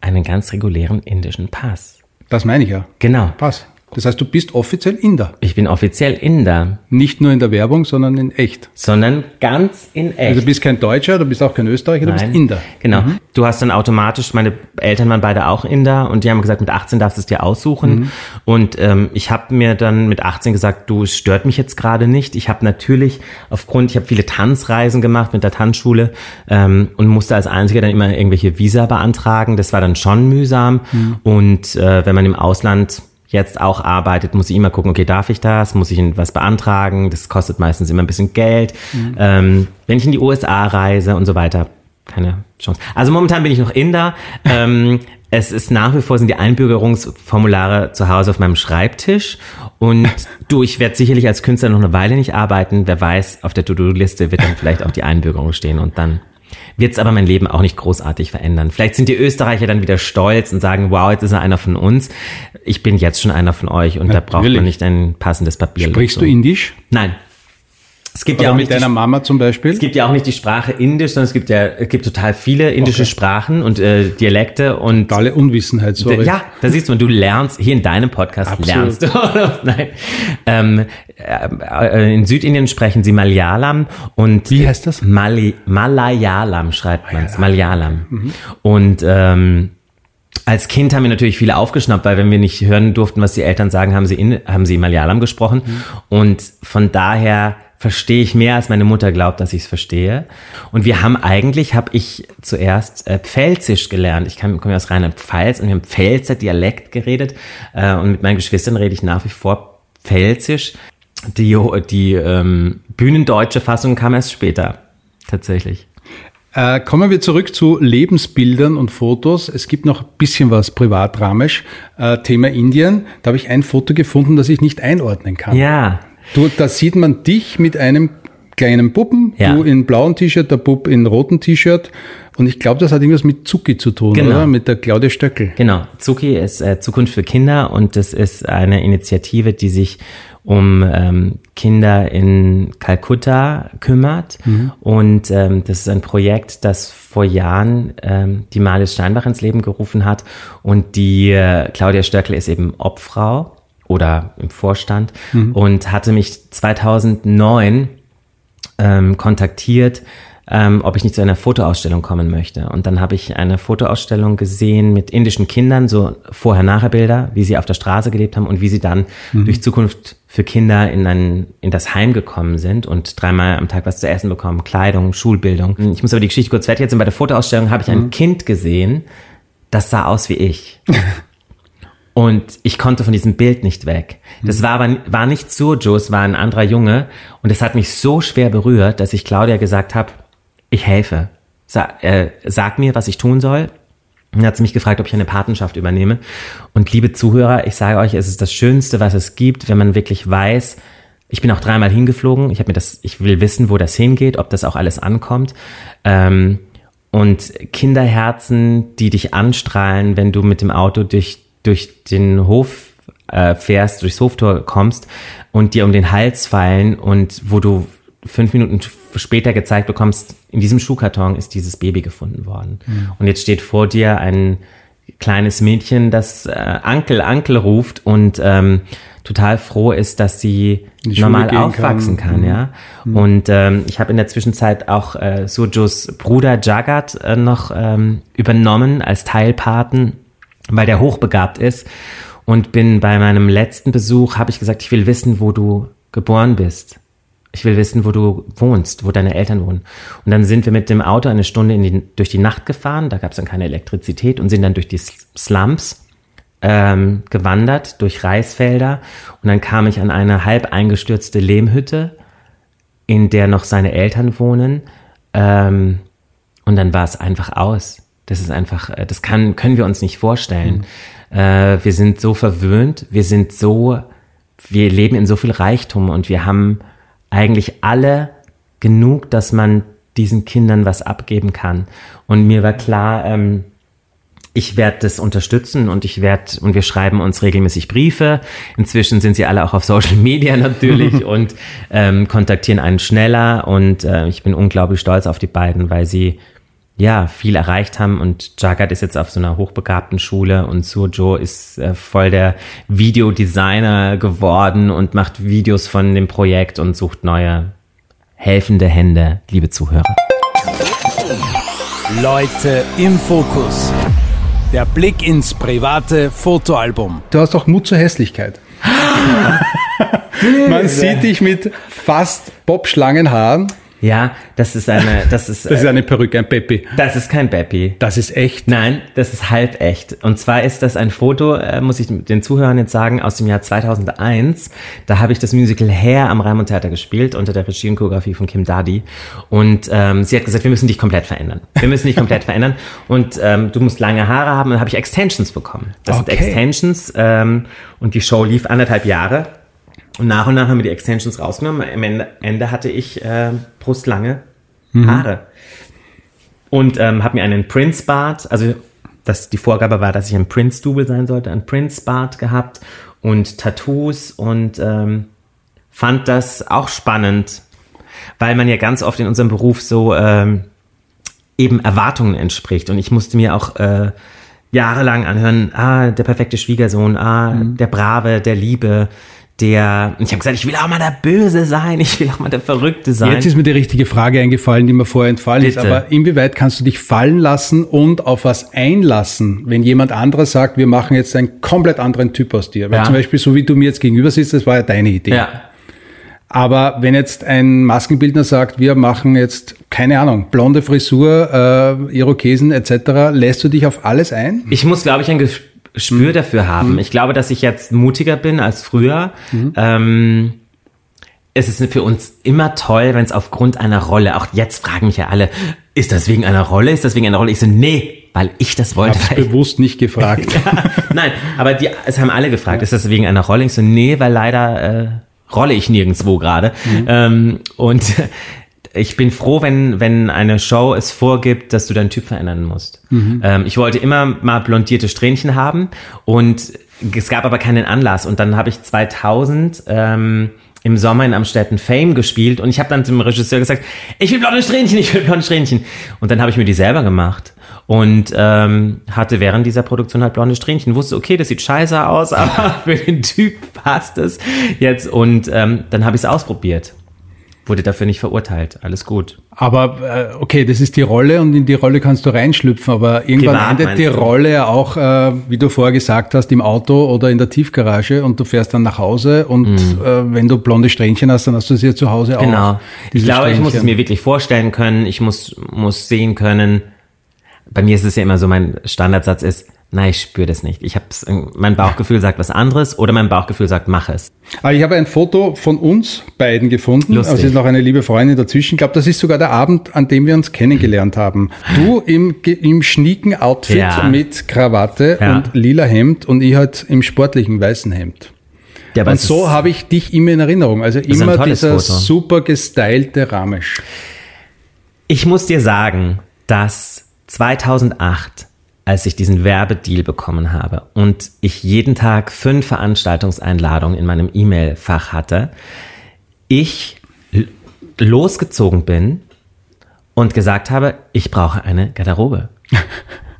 Speaker 1: einen ganz regulären indischen Pass.
Speaker 3: Das meine ich ja.
Speaker 1: Genau.
Speaker 3: Pass. Das heißt, du bist offiziell Inder.
Speaker 1: Ich bin offiziell Inder.
Speaker 3: Nicht nur in der Werbung, sondern in echt.
Speaker 1: Sondern ganz in echt.
Speaker 3: Also du bist kein Deutscher, du bist auch kein Österreicher,
Speaker 1: Nein.
Speaker 3: du bist Inder.
Speaker 1: Genau. Mhm. Du hast dann automatisch, meine Eltern waren beide auch Inder und die haben gesagt, mit 18 darfst du es dir aussuchen. Mhm. Und ähm, ich habe mir dann mit 18 gesagt, du, es stört mich jetzt gerade nicht. Ich habe natürlich aufgrund, ich habe viele Tanzreisen gemacht mit der Tanzschule ähm, und musste als Einziger dann immer irgendwelche Visa beantragen. Das war dann schon mühsam. Mhm. Und äh, wenn man im Ausland jetzt auch arbeitet, muss ich immer gucken, okay, darf ich das? Muss ich was beantragen? Das kostet meistens immer ein bisschen Geld. Mhm. Ähm, wenn ich in die USA reise und so weiter, keine Chance. Also momentan bin ich noch Inder. ähm, es ist nach wie vor sind die Einbürgerungsformulare zu Hause auf meinem Schreibtisch und du, ich werde sicherlich als Künstler noch eine Weile nicht arbeiten. Wer weiß, auf der To-Do-Liste wird dann vielleicht auch die Einbürgerung stehen und dann wird es aber mein Leben auch nicht großartig verändern. Vielleicht sind die Österreicher dann wieder stolz und sagen, wow, jetzt ist er einer von uns. Ich bin jetzt schon einer von euch und Natürlich. da braucht man nicht ein passendes Papier.
Speaker 3: Sprichst so. du Indisch?
Speaker 1: Nein.
Speaker 3: Es gibt Oder ja auch mit deiner die, Mama zum Beispiel?
Speaker 1: Es gibt ja auch nicht die Sprache Indisch, sondern es gibt ja es gibt total viele indische okay. Sprachen und äh, Dialekte und
Speaker 3: totale Unwissenheit. Sorry.
Speaker 1: Ja, da siehst du, du lernst hier in deinem Podcast Absolut. lernst du. Nein, ähm, äh, in Südindien sprechen sie Malayalam und
Speaker 3: wie heißt das?
Speaker 1: Mali Malayalam schreibt man es Malayalam mhm. und ähm, als Kind haben wir natürlich viele aufgeschnappt, weil wenn wir nicht hören durften, was die Eltern sagen, haben sie in, haben sie Malayalam gesprochen mhm. und von daher verstehe ich mehr, als meine Mutter glaubt, dass ich es verstehe. Und wir haben eigentlich, habe ich zuerst äh, Pfälzisch gelernt. Ich komme komm aus Rheinland-Pfalz und wir haben Pfälzer Dialekt geredet. Äh, und mit meinen Geschwistern rede ich nach wie vor Pfälzisch. Die, die ähm, bühnendeutsche Fassung kam erst später, tatsächlich.
Speaker 3: Äh, kommen wir zurück zu Lebensbildern und Fotos. Es gibt noch ein bisschen was privatramisch. Äh, Thema Indien. Da habe ich ein Foto gefunden, das ich nicht einordnen kann.
Speaker 1: Ja.
Speaker 3: Du, da sieht man dich mit einem kleinen Puppen, ja. du in blauen T-Shirt, der Bub in roten T-Shirt. Und ich glaube, das hat irgendwas mit Zuki zu tun, genau. oder? Mit der Claudia Stöckel.
Speaker 1: Genau. Zuki ist äh, Zukunft für Kinder und das ist eine Initiative, die sich um ähm, Kinder in Kalkutta kümmert. Mhm. Und ähm, das ist ein Projekt, das vor Jahren ähm, die Malis Steinbach ins Leben gerufen hat. Und die äh, Claudia Stöckel ist eben Obfrau oder im Vorstand mhm. und hatte mich 2009 ähm, kontaktiert, ähm, ob ich nicht zu einer Fotoausstellung kommen möchte. Und dann habe ich eine Fotoausstellung gesehen mit indischen Kindern, so Vorher-Nachher-Bilder, wie sie auf der Straße gelebt haben und wie sie dann mhm. durch Zukunft für Kinder in, ein, in das Heim gekommen sind und dreimal am Tag was zu essen bekommen, Kleidung, Schulbildung. Ich muss aber die Geschichte kurz fertig jetzt. Bei der Fotoausstellung habe ich ein mhm. Kind gesehen, das sah aus wie ich. Und ich konnte von diesem Bild nicht weg. Das mhm. war aber war nicht Surjo, es war ein anderer Junge. Und es hat mich so schwer berührt, dass ich Claudia gesagt habe, ich helfe. Sag, äh, sag mir, was ich tun soll. Und dann hat sie mich gefragt, ob ich eine Patenschaft übernehme. Und liebe Zuhörer, ich sage euch, es ist das Schönste, was es gibt, wenn man wirklich weiß, ich bin auch dreimal hingeflogen. Ich habe mir das, ich will wissen, wo das hingeht, ob das auch alles ankommt. Ähm, und Kinderherzen, die dich anstrahlen, wenn du mit dem Auto durch durch den Hof äh, fährst, durchs Hoftor kommst und dir um den Hals fallen und wo du fünf Minuten später gezeigt bekommst, in diesem Schuhkarton ist dieses Baby gefunden worden. Mhm. Und jetzt steht vor dir ein kleines Mädchen, das äh, Ankel, Ankel ruft und ähm, total froh ist, dass sie normal aufwachsen kann, kann mhm. ja. Mhm. Und ähm, ich habe in der Zwischenzeit auch äh, Sujos Bruder Jagat äh, noch ähm, übernommen als Teilpaten weil der hochbegabt ist. Und bin bei meinem letzten Besuch, habe ich gesagt, ich will wissen, wo du geboren bist. Ich will wissen, wo du wohnst, wo deine Eltern wohnen. Und dann sind wir mit dem Auto eine Stunde in die, durch die Nacht gefahren, da gab es dann keine Elektrizität und sind dann durch die Slums ähm, gewandert, durch Reisfelder. Und dann kam ich an eine halb eingestürzte Lehmhütte, in der noch seine Eltern wohnen. Ähm, und dann war es einfach aus. Das ist einfach, äh, das kann, können wir uns nicht vorstellen. Mhm. Äh, wir sind so verwöhnt, wir sind so, wir leben in so viel Reichtum und wir haben eigentlich alle genug, dass man diesen Kindern was abgeben kann. Und mir war klar, ähm, ich werde das unterstützen und ich werde und wir schreiben uns regelmäßig Briefe. Inzwischen sind sie alle auch auf Social Media natürlich und ähm, kontaktieren einen schneller und äh, ich bin unglaublich stolz auf die beiden, weil sie ja, viel erreicht haben und Jagat ist jetzt auf so einer hochbegabten Schule und Sujo ist äh, voll der Videodesigner geworden und macht Videos von dem Projekt und sucht neue helfende Hände, liebe Zuhörer.
Speaker 2: Leute im Fokus. Der Blick ins private Fotoalbum.
Speaker 3: Du hast auch Mut zur Hässlichkeit. Man sieht dich mit fast Bob-Schlangenhaaren
Speaker 1: Ja, das ist eine, das ist,
Speaker 3: Das ist eine Perücke, ein Peppi.
Speaker 1: das ist kein Beppi.
Speaker 3: Das ist echt.
Speaker 1: Nein, das ist halb echt. Und zwar ist das ein Foto, äh, muss ich den Zuhörern jetzt sagen, aus dem Jahr 2001. Da habe ich das Musical Hair am Raimund Theater gespielt, unter der Regie und Choreografie von Kim Dadi. Und ähm, sie hat gesagt, wir müssen dich komplett verändern. Wir müssen dich komplett verändern. Und ähm, du musst lange Haare haben. Und dann habe ich Extensions bekommen. Das
Speaker 3: Okay.
Speaker 1: sind Extensions. Ähm, und die Show lief anderthalb Jahre. Und nach und nach haben wir die Extensions rausgenommen. Am Ende, Ende hatte ich äh, brustlange Haare. Und ähm, habe mir einen Prince-Bart, also das, die Vorgabe war, dass ich ein Prince-Double sein sollte, ein Prince-Bart gehabt und Tattoos und ähm, fand das auch spannend, weil man ja ganz oft in unserem Beruf so ähm, eben Erwartungen entspricht. Und ich musste mir auch äh, jahrelang anhören, ah, der perfekte Schwiegersohn, ah, der Brave, der Liebe, der. Ich habe gesagt, ich will auch mal der Böse sein, ich will auch mal der Verrückte sein.
Speaker 3: Jetzt ist mir die richtige Frage eingefallen, die mir vorher entfallen ist.
Speaker 1: Bitte.
Speaker 3: Aber inwieweit kannst du dich fallen lassen und auf was einlassen, wenn jemand anderes sagt, wir machen jetzt einen komplett anderen Typ aus dir? Weil
Speaker 1: Ja.
Speaker 3: zum Beispiel, so wie du mir jetzt gegenüber sitzt, das war ja deine Idee.
Speaker 1: ja.
Speaker 3: Aber wenn jetzt ein Maskenbildner sagt, wir machen jetzt, keine Ahnung, blonde Frisur, äh, Irokesen etc., lässt du dich auf alles ein?
Speaker 1: Ich muss, glaube ich, ein Ges- Gespür dafür haben. Ich glaube, dass ich jetzt mutiger bin als früher. Ähm, es ist für uns immer toll, wenn es aufgrund einer Rolle, auch jetzt fragen mich ja alle, ist das wegen einer Rolle? Ist das wegen einer Rolle? Ich so, nee, weil ich das wollte. Ich,
Speaker 3: bewusst nicht gefragt.
Speaker 1: nein, aber die, es haben alle gefragt, ist das wegen einer Rolle? Ich so, nee, weil leider äh, rolle ich nirgendwo gerade. Ähm, und ich bin froh, wenn, wenn eine Show es vorgibt, dass du deinen Typ verändern musst. Ähm, ich wollte immer mal blondierte Strähnchen haben und es gab aber keinen Anlass. Und dann habe ich 2000 ähm, im Sommer in Amstetten Fame gespielt und ich habe dann zum Regisseur gesagt, ich will blonde Strähnchen, ich will blonde Strähnchen. Und dann habe ich mir die selber gemacht und ähm, hatte während dieser Produktion halt blonde Strähnchen. Wusste, okay, das sieht scheiße aus, aber für den Typ passt es jetzt. Und ähm, dann habe ich es ausprobiert. Wurde dafür nicht verurteilt. Alles gut.
Speaker 3: Aber äh, okay, das ist die Rolle und in die Rolle kannst du reinschlüpfen, aber irgendwann
Speaker 1: Privat,
Speaker 3: endet die
Speaker 1: du?
Speaker 3: Rolle ja auch, äh, wie du vorher gesagt hast, im Auto oder in der Tiefgarage und du fährst dann nach Hause und äh, wenn du blonde Strähnchen hast, dann hast du sie ja zu Hause auch.
Speaker 1: Mhm. Genau. Ich glaube, ich muss es
Speaker 3: Strähnchen.
Speaker 1: mir wirklich vorstellen können. Ich muss, muss sehen können. Bei mir ist es ja immer so, mein Standardsatz ist, nein, ich spüre das nicht. Ich hab's, mein Bauchgefühl sagt was anderes oder mein Bauchgefühl sagt, mach es.
Speaker 3: Aber ich habe ein Foto von uns beiden gefunden.
Speaker 1: Lustig.
Speaker 3: Also es ist noch eine liebe Freundin dazwischen. Ich glaube, das ist sogar der Abend, an dem wir uns kennengelernt haben. Du im, im schnieken Outfit
Speaker 1: Ja.
Speaker 3: mit Krawatte
Speaker 1: Ja.
Speaker 3: und lila Hemd und ich halt im sportlichen weißen Hemd.
Speaker 1: Ja,
Speaker 3: Und so habe ich dich immer in Erinnerung. Also immer dieser
Speaker 1: Foto.
Speaker 3: super gestylte Ramesh.
Speaker 1: Ich muss dir sagen, dass 2008, als ich diesen Werbedeal bekommen habe und ich jeden Tag fünf Veranstaltungseinladungen in meinem E-Mail-Fach hatte, ich losgezogen bin und gesagt habe, ich brauche eine Garderobe.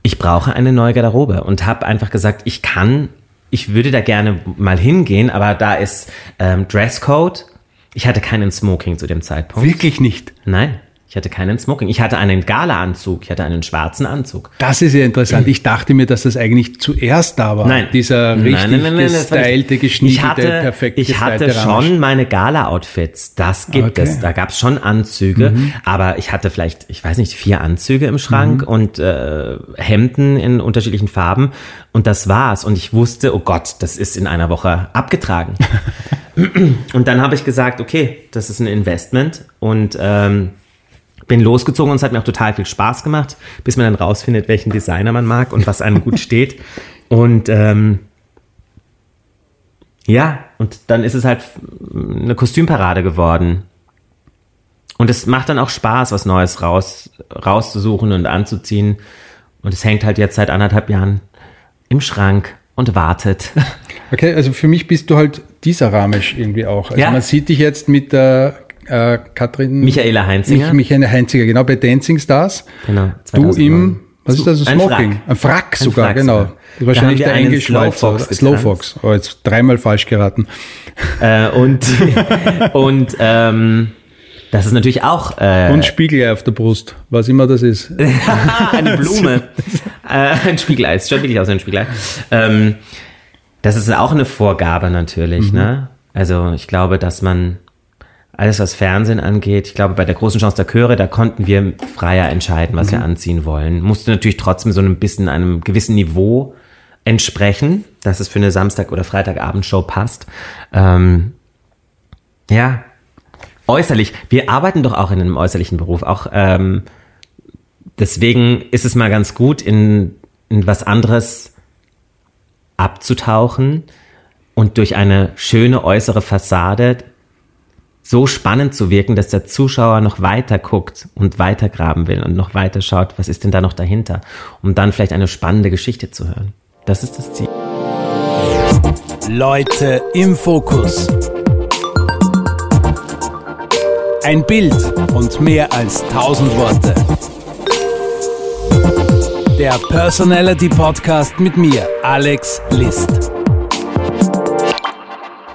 Speaker 1: Ich brauche eine neue Garderobe und habe einfach gesagt, ich kann, ich würde da gerne mal hingehen, aber da ist ähm, Dresscode. Ich hatte keinen Smoking zu dem Zeitpunkt.
Speaker 3: Wirklich nicht.
Speaker 1: Nein, ich hatte keinen Smoking. Ich hatte einen Gala-Anzug, ich hatte einen schwarzen Anzug.
Speaker 3: Das ist ja interessant. Ich dachte mir, dass das eigentlich zuerst da war.
Speaker 1: Nein.
Speaker 3: Dieser
Speaker 1: Nein,
Speaker 3: richtig
Speaker 1: nein, nein, nein, nicht-
Speaker 3: gestylte, geschniegelte,
Speaker 1: ich hatte,
Speaker 3: perfekt
Speaker 1: Ich hatte schon meine Gala-Outfits, das gibt
Speaker 3: Okay.
Speaker 1: es. Da gab es schon Anzüge, aber ich hatte vielleicht, ich weiß nicht, vier Anzüge im Schrank und äh, Hemden in unterschiedlichen Farben und das war's. Und ich wusste, oh Gott, das ist in einer Woche abgetragen. und dann habe ich gesagt, okay, das ist ein Investment und ähm, bin losgezogen und es hat mir auch total viel Spaß gemacht, bis man dann rausfindet, welchen Designer man mag und was einem gut steht. Und ähm, ja, und dann ist es halt eine Kostümparade geworden. Und es macht dann auch Spaß, was Neues raus, rauszusuchen und anzuziehen. Und es hängt halt jetzt seit anderthalb Jahren im Schrank und wartet.
Speaker 3: Okay, also für mich bist du halt dieser Ramesh irgendwie auch. Also
Speaker 1: Ja.
Speaker 3: man sieht dich jetzt mit der äh, Katrin.
Speaker 1: Michaela Heinzinger.
Speaker 3: Mich, Michaela Heinziger, genau, bei Dancing Stars.
Speaker 1: Genau.
Speaker 3: Du
Speaker 1: 2009.
Speaker 3: im, was ist das,
Speaker 1: Ein
Speaker 3: Smoking?
Speaker 1: Frack.
Speaker 3: Ein Frack
Speaker 1: Ein
Speaker 3: sogar,
Speaker 1: Frack
Speaker 3: genau.
Speaker 1: sogar.
Speaker 3: Wahrscheinlich der.
Speaker 1: Slowfox
Speaker 3: oder? Slowfox. Oh, jetzt dreimal falsch geraten.
Speaker 1: Äh, und und ähm, das ist natürlich auch äh,
Speaker 3: Und Spiegel auf der Brust, was immer das ist.
Speaker 1: eine Blume. äh, ein Spiegelei. Es schaut wirklich aus wie ein Spiegelei. Ähm, das ist auch eine Vorgabe natürlich. Ne? Also ich glaube, dass man alles, was Fernsehen angeht, ich glaube, bei der großen Chance der Chöre, da konnten wir freier entscheiden, was wir anziehen wollen. Musste natürlich trotzdem so ein bisschen einem gewissen Niveau entsprechen, dass es für eine Samstag- oder Freitagabendshow passt. Ähm, ja, äußerlich. Wir arbeiten doch auch in einem äußerlichen Beruf. Auch ähm, deswegen ist es mal ganz gut, in, in was anderes abzutauchen und durch eine schöne äußere Fassade so spannend zu wirken, dass der Zuschauer noch weiter guckt und weiter graben will und noch weiter schaut, was ist denn da noch dahinter, um dann vielleicht eine spannende Geschichte zu hören. Das ist das Ziel.
Speaker 2: Leute im Fokus. Ein Bild und mehr als tausend Worte. Der Personality Podcast mit mir, Alex List.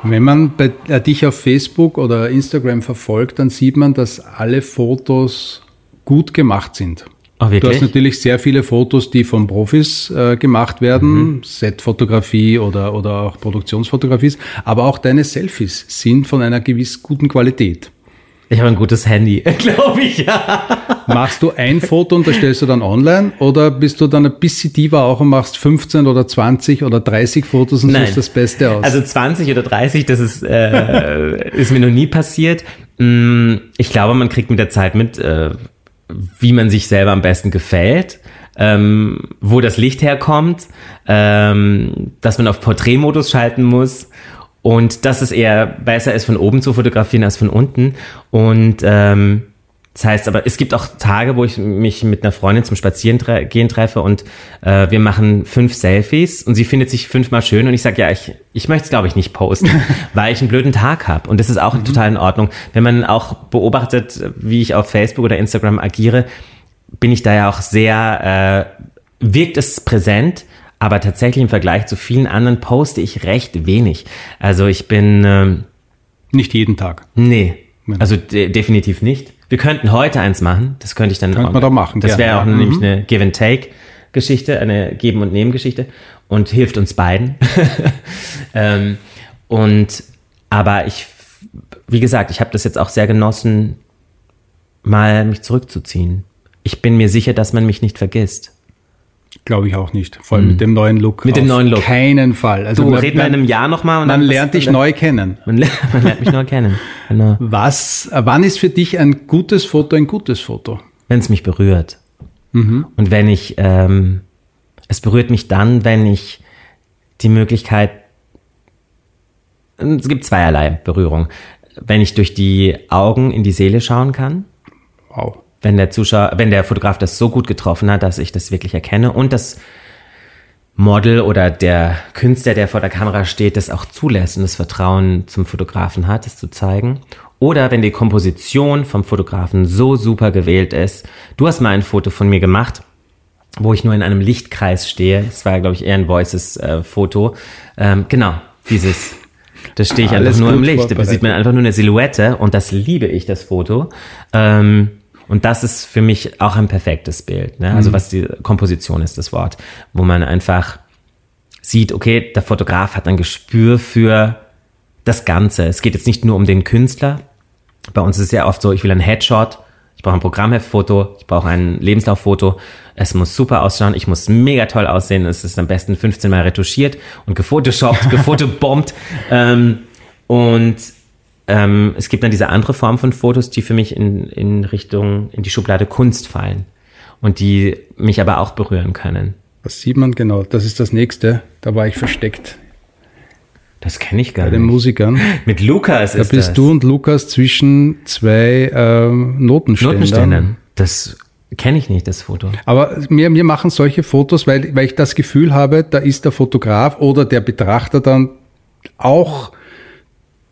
Speaker 3: Wenn man bei, äh, dich auf Facebook oder Instagram verfolgt, dann sieht man, dass alle Fotos gut gemacht sind.
Speaker 1: Oh,
Speaker 3: Du hast natürlich sehr viele Fotos, die von Profis äh, gemacht werden, Setfotografie oder, oder auch Produktionsfotografie, aber auch deine Selfies sind von einer gewiss guten Qualität.
Speaker 1: Ich habe ein gutes Handy, glaube ich, ja.
Speaker 3: Machst du ein Foto und das stellst du dann online oder bist du dann ein bisschen diva auch und machst 15 oder 20 oder 30 Fotos und
Speaker 1: Nein.
Speaker 3: suchst das Beste aus?
Speaker 1: Also 20 oder 30, das ist, äh, ist mir noch nie passiert. Mm, Ich glaube, man kriegt mit der Zeit mit, äh, wie man sich selber am besten gefällt, ähm, wo das Licht herkommt, ähm, dass man auf Porträtmodus schalten muss und dass es eher besser ist, von oben zu fotografieren als von unten. Und ähm, das heißt aber, es gibt auch Tage, wo ich mich mit einer Freundin zum Spazierengehen treffe und äh, wir machen fünf Selfies und sie findet sich fünfmal schön und ich sage, ja, ich, ich möchte es glaube ich nicht posten, weil ich einen blöden Tag habe und das ist auch total in Ordnung. Wenn man auch beobachtet, wie ich auf Facebook oder Instagram agiere, bin ich da ja auch sehr, äh, wirkt es präsent, aber tatsächlich im Vergleich zu vielen anderen poste ich recht wenig. Also ich bin... Ähm,
Speaker 3: Nicht jeden Tag.
Speaker 1: Nee, also de definitiv nicht. Wir könnten heute eins machen, das könnte ich dann
Speaker 3: Könnte man doch machen,
Speaker 1: Das wäre auch
Speaker 3: ja.
Speaker 1: nämlich eine Give-and-Take-Geschichte, eine Geben- und Nehmen-Geschichte und hilft uns beiden. ähm, und aber ich, wie gesagt, ich habe das jetzt auch sehr genossen, mal mich zurückzuziehen. Ich bin mir sicher, dass man mich nicht vergisst.
Speaker 3: Glaube ich auch nicht. Vor allem mit dem neuen Look.
Speaker 1: Mit dem neuen Look.
Speaker 3: keinen Fall. Also
Speaker 1: Du,
Speaker 3: man,
Speaker 1: reden wir in einem Jahr nochmal und
Speaker 3: man
Speaker 1: dann-
Speaker 3: lernt dich neu kennen.
Speaker 1: Man, lernt- man lernt mich neu kennen. Genau.
Speaker 3: Was, wann ist für dich ein gutes Foto ein gutes Foto?
Speaker 1: wenn es mich berührt. Und wenn ich, ähm, es berührt mich dann, wenn ich die Möglichkeit, es gibt zweierlei Berührung. Wenn ich durch die Augen in die Seele schauen kann,
Speaker 3: Wow.
Speaker 1: Wenn der Zuschauer, wenn der Fotograf das so gut getroffen hat, dass ich das wirklich erkenne und das Model oder der Künstler, der vor der Kamera steht, das auch zulässt und das Vertrauen zum Fotografen hat, es zu zeigen. Oder wenn die Komposition vom Fotografen so super gewählt ist. Du hast mal ein Foto von mir gemacht, wo ich nur in einem Lichtkreis stehe. Es war, glaube ich, eher ein Voices-Foto. ähm, genau, dieses. Da stehe ich
Speaker 3: Alles
Speaker 1: einfach nur im Licht. Da sieht man einfach nur eine Silhouette und das liebe ich, das Foto. Ähm, und das ist für mich auch ein perfektes Bild. Ne? Also was die Komposition ist, das Wort, wo man einfach sieht, okay, der Fotograf hat ein Gespür für das Ganze. Es geht jetzt nicht nur um den Künstler. Bei uns ist es ja oft so, ich will ein Headshot, ich brauche ein Programmheftfoto, ich brauche ein Lebenslauffoto. Es muss super ausschauen, ich muss mega toll aussehen. Es ist am besten 15 Mal retuschiert und gefotoshoppt, gefotobombt. Ähm, und ähm, es gibt dann diese andere Form von Fotos, die für mich in, in Richtung, in die Schublade Kunst fallen und die mich aber auch berühren können.
Speaker 3: Was sieht man genau? Das ist das nächste. Da war ich versteckt
Speaker 1: Das kenne ich gar
Speaker 3: bei den
Speaker 1: nicht.
Speaker 3: Musikern.
Speaker 1: Mit Lukas
Speaker 3: Da
Speaker 1: ist
Speaker 3: bist
Speaker 1: das.
Speaker 3: du und Lukas zwischen zwei ähm, Notenständern.
Speaker 1: Notenständern. Das kenne ich nicht, das Foto.
Speaker 3: Aber mir, wir machen solche Fotos, weil, weil ich das Gefühl habe, da ist der Fotograf oder der Betrachter dann auch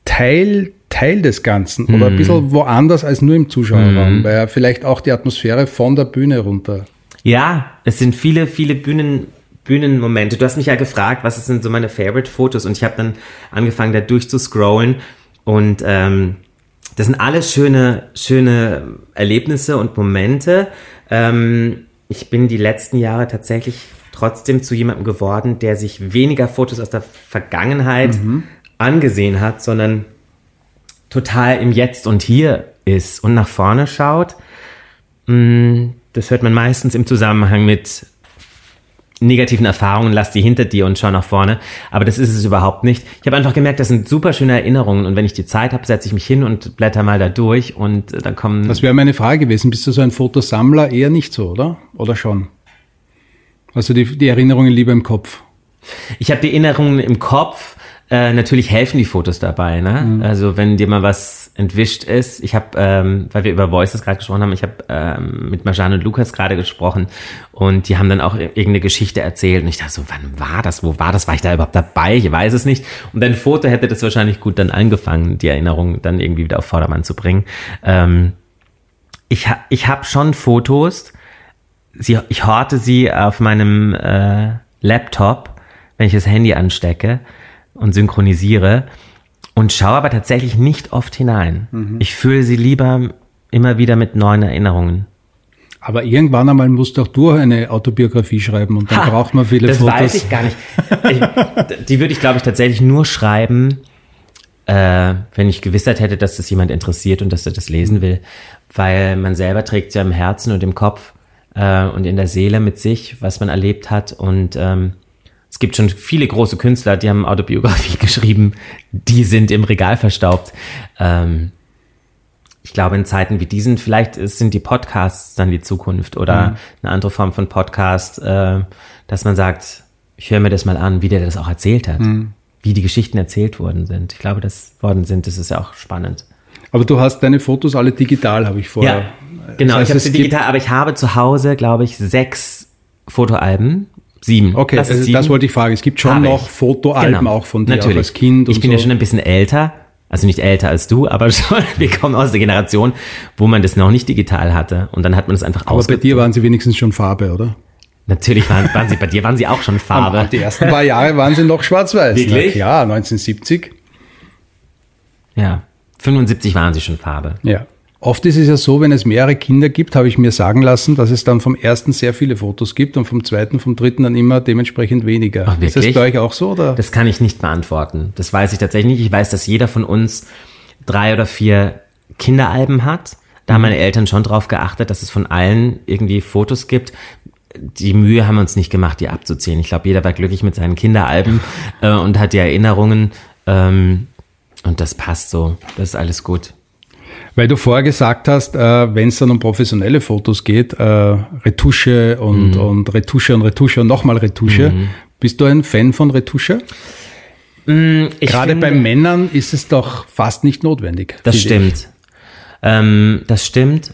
Speaker 3: Teil Teil des Ganzen oder ein bisschen woanders als nur im Zuschauerraum, weil er vielleicht auch die Atmosphäre von der Bühne runter.
Speaker 1: Ja, es sind viele, viele Bühnen, Bühnenmomente. Du hast mich ja gefragt, was sind so meine Favorite-Fotos und ich habe dann angefangen, da durchzuscrollen und ähm, das sind alles schöne, schöne Erlebnisse und Momente. Ähm, ich bin die letzten Jahre tatsächlich trotzdem zu jemandem geworden, der sich weniger Fotos aus der Vergangenheit angesehen hat, sondern total im Jetzt und Hier ist und nach vorne schaut. Mm, Das hört man meistens im Zusammenhang mit negativen Erfahrungen, lass die hinter dir und schau nach vorne. Aber das ist es überhaupt nicht. Ich habe einfach gemerkt, das sind super schöne Erinnerungen und wenn ich die Zeit habe, setze ich mich hin und blätter mal da durch und äh, dann kommen.
Speaker 3: Das wäre meine Frage gewesen. Bist du so ein Fotosammler? Eher nicht so, oder? Oder schon? Also die, die Erinnerungen lieber im Kopf.
Speaker 1: Ich habe die Erinnerungen im Kopf. Äh, natürlich helfen die Fotos dabei. Ne? Also wenn dir mal was entwischt ist. Ich habe, ähm, weil wir über Voices gerade gesprochen haben, ich habe ähm, mit Marjan und Lukas gerade gesprochen und die haben dann auch irgendeine Geschichte erzählt und ich dachte so, wann war das? Wo war das? War ich da überhaupt dabei? Ich weiß es nicht. Und dein Foto hätte das wahrscheinlich gut dann angefangen, die Erinnerung dann irgendwie wieder auf Vordermann zu bringen. Ähm, ich ha ich habe schon Fotos, sie, ich horte sie auf meinem äh, Laptop, wenn ich das Handy anstecke und synchronisiere und schaue aber tatsächlich nicht oft hinein. Ich fühle sie lieber immer wieder mit neuen Erinnerungen.
Speaker 3: Aber irgendwann einmal musst auch du eine Autobiografie schreiben und dann
Speaker 1: Ha,
Speaker 3: braucht man viele
Speaker 1: das
Speaker 3: Fotos.
Speaker 1: weiß ich gar nicht. Ich, die würde ich, glaube ich, tatsächlich nur schreiben, äh, wenn ich Gewissheit hätte, dass das jemand interessiert und dass er das lesen will. Weil man selber trägt ja im Herzen und im Kopf äh, und in der Seele mit sich, was man erlebt hat. Und ähm, es gibt schon viele große Künstler, die haben Autobiografie geschrieben, die sind im Regal verstaubt. Ähm, ich glaube, in Zeiten wie diesen, vielleicht sind die Podcasts dann die Zukunft oder eine andere Form von Podcast, äh, dass man sagt, ich höre mir das mal an, wie der das auch erzählt hat, wie die Geschichten erzählt worden sind. Ich glaube, das worden sind, das ist ja auch spannend.
Speaker 3: Aber du hast deine Fotos alle digital, habe ich vorher.
Speaker 1: genau.
Speaker 3: Das heißt,
Speaker 1: ich habe sie digital, aber ich habe zu Hause, glaube ich, sechs Fotoalben. Sieben.
Speaker 3: Okay,
Speaker 1: es
Speaker 3: also
Speaker 1: sieben.
Speaker 3: das wollte ich fragen. Es gibt schon noch. Fotoalben
Speaker 1: Genau.
Speaker 3: auch von dir,
Speaker 1: Natürlich.
Speaker 3: als Kind und
Speaker 1: Ich bin
Speaker 3: so.
Speaker 1: ja schon ein bisschen älter, also nicht älter als du, aber schon, wir kommen aus der Generation, wo man das noch nicht digital hatte. Und dann hat man das einfach
Speaker 3: Aber bei dir waren sie wenigstens schon Farbe, oder?
Speaker 1: Natürlich waren, waren sie, bei dir waren sie auch schon Farbe.
Speaker 3: Die ersten paar Jahre waren sie noch schwarz-weiß.
Speaker 1: Wirklich?
Speaker 3: Ja, 1970.
Speaker 1: Ja. 75 waren sie schon Farbe.
Speaker 3: Ja. Oft ist es ja so, wenn es mehrere Kinder gibt, habe ich mir sagen lassen, dass es dann vom ersten sehr viele Fotos gibt und vom zweiten, vom dritten dann immer dementsprechend weniger.
Speaker 1: Ach,
Speaker 3: ist das bei euch auch so? Oder?
Speaker 1: Das kann ich nicht beantworten. Das weiß ich tatsächlich nicht. Ich weiß, dass jeder von uns drei oder vier Kinderalben hat. Da haben meine Eltern schon drauf geachtet, dass es von allen irgendwie Fotos gibt. Die Mühe haben wir uns nicht gemacht, die abzuzählen. Ich glaube, jeder war glücklich mit seinen Kinderalben äh, und hat die Erinnerungen. Ähm, und das passt so. Das ist alles gut.
Speaker 3: Weil du vorher gesagt hast, äh, wenn es dann um professionelle Fotos geht, äh, Retusche und,
Speaker 1: Mhm.
Speaker 3: und Retusche und Retusche und nochmal Retusche. Bist du ein Fan von Retusche?
Speaker 1: Ich
Speaker 3: Gerade
Speaker 1: finde-
Speaker 3: bei Männern ist es doch fast nicht notwendig.
Speaker 1: Das stimmt. Ähm, das stimmt.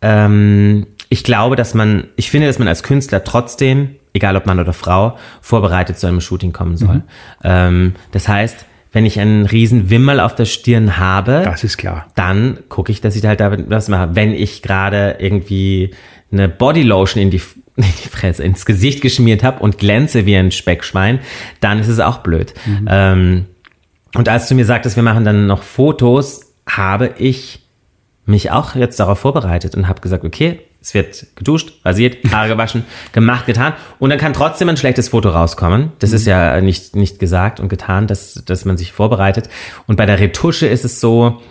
Speaker 1: Ähm, ich glaube, dass man, ich finde, dass man als Künstler trotzdem, egal ob Mann oder Frau, vorbereitet zu einem Shooting kommen soll.
Speaker 3: Mhm.
Speaker 1: Ähm, das heißt, wenn ich einen riesen Wimmel auf der Stirn habe,
Speaker 3: Das ist klar.
Speaker 1: dann gucke ich, dass ich halt damit was mache. Wenn ich gerade irgendwie eine Bodylotion in die, in die Fresse, ins Gesicht geschmiert habe und glänze wie ein Speckschwein, dann ist es auch blöd. Ähm, und als du mir sagtest, wir machen dann noch Fotos, habe ich mich auch jetzt darauf vorbereitet und habe gesagt, okay, es wird geduscht, rasiert, Haare gewaschen, gemacht, getan. Und dann kann trotzdem ein schlechtes Foto rauskommen. Das ist ja nicht, nicht gesagt und getan, dass, dass man sich vorbereitet. Und bei der Retusche ist es so,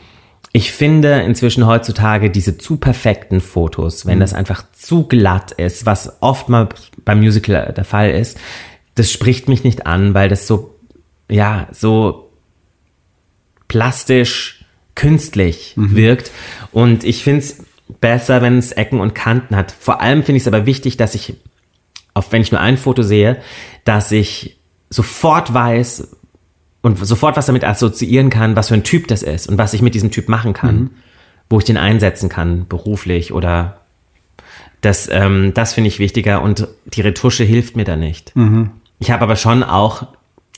Speaker 1: ich finde inzwischen heutzutage diese zu perfekten Fotos, wenn das einfach zu glatt ist, was oft mal beim Musical der Fall ist, das spricht mich nicht an, weil das so, ja, so plastisch, künstlich wirkt. Und ich finde es besser, wenn es Ecken und Kanten hat. Vor allem finde ich es aber wichtig, dass ich, auf wenn ich nur ein Foto sehe, dass ich sofort weiß und sofort was damit assoziieren kann, was für ein Typ das ist und was ich mit diesem Typ machen kann, wo ich den einsetzen kann, beruflich oder das, ähm, das finde ich wichtiger und die Retusche hilft mir da nicht. Ich habe aber schon auch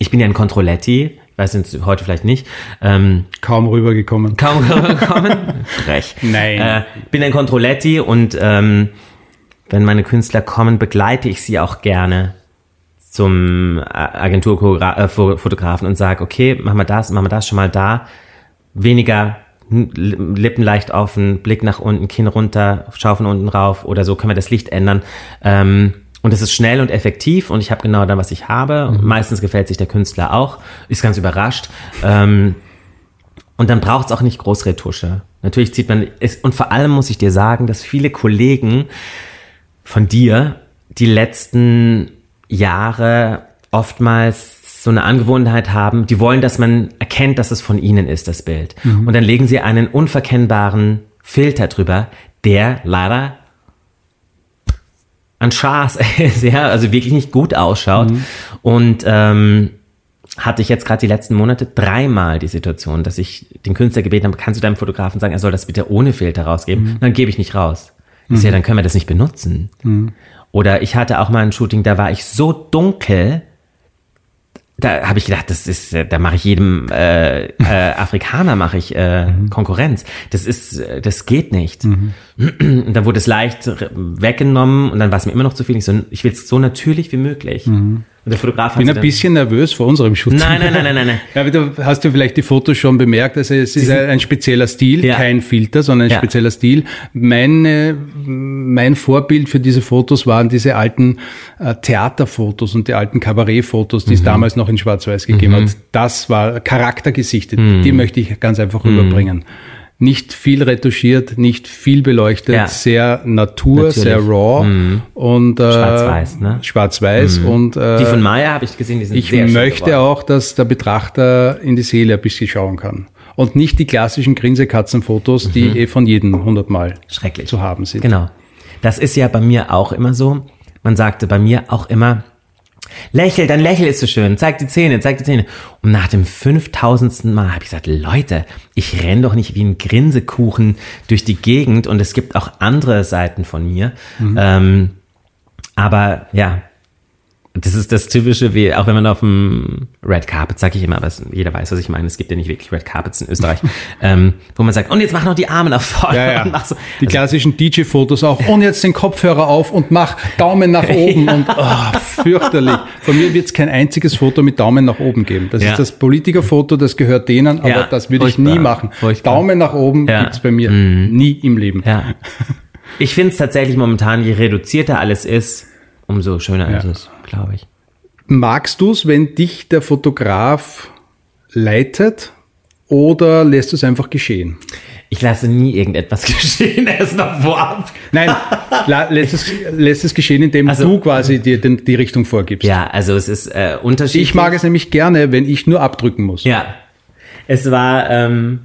Speaker 1: ich bin ja ein Controletti, weiß nicht, heute vielleicht nicht. Ähm,
Speaker 3: kaum rübergekommen.
Speaker 1: Kaum rübergekommen. Frech.
Speaker 3: Nein.
Speaker 1: Äh, bin ein Controletti und ähm, wenn meine Künstler kommen, begleite ich sie auch gerne zum Agenturfotografen und sage, okay, machen wir das, machen wir das schon mal da. Weniger Lippen leicht offen, Blick nach unten, Kinn runter, Schau von unten rauf oder so können wir das Licht ändern. Ähm, und es ist schnell und effektiv und ich habe genau da, was ich habe. Mhm. Meistens gefällt sich der Künstler auch, ist ganz überrascht. Ähm, und dann braucht es auch nicht Großretusche. Natürlich zieht man es, und vor allem muss ich dir sagen, dass viele Kollegen von dir die letzten Jahre oftmals so eine Angewohnheit haben, die wollen, dass man erkennt, dass es von ihnen ist, das Bild. Mhm. Und dann legen sie einen unverkennbaren Filter drüber, der leider an Schaß sehr, also wirklich nicht gut ausschaut. Mhm. Und ähm, hatte ich jetzt gerade die letzten Monate dreimal die Situation, dass ich den Künstler gebeten habe, kannst du deinem Fotografen sagen, er soll das bitte ohne Filter rausgeben? Mhm. dann gebe ich nicht raus. Ich mhm. sehe, dann können wir das nicht benutzen. Mhm. Oder ich hatte auch mal ein Shooting, da war ich so dunkel, da habe ich gedacht, das ist, da mache ich jedem äh, äh, Afrikaner mache ich äh, mhm. Konkurrenz. Das ist, das geht nicht. Mhm. Und dann wurde es leicht weggenommen und dann war es mir immer noch zu viel. Ich, so, ich will es so natürlich wie möglich. Mhm.
Speaker 3: Und der Fotograf bin ein bisschen nervös vor unserem Shooting.
Speaker 1: Nein, nein, nein, nein, nein. nein.
Speaker 3: Ja, aber du hast du vielleicht die Fotos schon bemerkt. Also es ist ein, ein spezieller Stil, ja. kein Filter, sondern ein ja. spezieller Stil. Meine, mein Vorbild für diese Fotos waren diese alten äh, Theaterfotos und die alten Kabarettfotos, die mhm. es damals noch in Schwarz-Weiß gegeben mhm. hat. Das war charaktergesichtet. Mhm. Die möchte ich ganz einfach mhm. rüberbringen nicht viel retuschiert, nicht viel beleuchtet, ja. sehr Natur, Natürlich. sehr raw mhm. und
Speaker 1: äh, schwarz-weiß, ne?
Speaker 3: Schwarz-weiß mhm. und
Speaker 1: äh, die von Maya habe ich gesehen, die sind
Speaker 3: ich sehr möchte auch, dass der Betrachter in die Seele ein bisschen schauen kann und nicht die klassischen Grinsekatzenfotos, mhm. die eh von jedem hundertmal
Speaker 1: schrecklich
Speaker 3: zu haben sind.
Speaker 1: Genau. Das ist ja bei mir auch immer so. Man sagte bei mir auch immer, Lächel, dein Lächel ist so schön. Zeig die Zähne, zeig die Zähne. Und nach dem 5000. Mal habe ich gesagt, Leute, ich renn doch nicht wie ein Grinsekuchen durch die Gegend und es gibt auch andere Seiten von mir. Mhm. Ähm, aber ja, das ist das typische, wie auch wenn man auf dem Red Carpet, sag ich immer, aber jeder weiß, was ich meine. Es gibt ja nicht wirklich Red Carpets in Österreich, ähm, wo man sagt, und jetzt mach noch die Arme nach vorne. Ja,
Speaker 3: ja. So. Die also, klassischen DJ-Fotos auch. Und jetzt den Kopfhörer auf und mach Daumen nach oben ja. und oh, fürchterlich. Von mir wird es kein einziges Foto mit Daumen nach oben geben. Das ist das Politikerfoto, das gehört denen, aber das würde ich nie machen. Furchtbar. Daumen nach oben ja. gibt's bei mir mhm. nie im Leben.
Speaker 1: Ich finde es tatsächlich momentan, je reduzierter alles ist, umso schöner ja. ist es, glaube ich.
Speaker 3: Magst du es, wenn dich der Fotograf leitet oder lässt du es einfach geschehen?
Speaker 1: Ich lasse nie irgendetwas geschehen, erst noch vorab.
Speaker 3: Nein, lässt es, lässt es geschehen, indem also, du quasi die, die, die Richtung vorgibst.
Speaker 1: Ja, also es ist äh, unterschiedlich.
Speaker 3: Ich mag es nämlich gerne, wenn ich nur abdrücken muss.
Speaker 1: Ja, es war, ähm,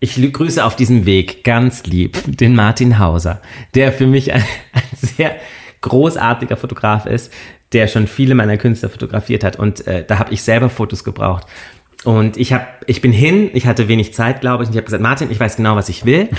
Speaker 1: ich grüße auf diesem Weg ganz lieb den Martin Hauser, der für mich ein, ein sehr großartiger Fotograf ist, der schon viele meiner Künstler fotografiert hat. Und äh, da habe ich selber Fotos gebraucht. Und ich habe, ich bin hin, ich hatte wenig Zeit, glaube ich, und ich habe gesagt, Martin, ich weiß genau, was ich will.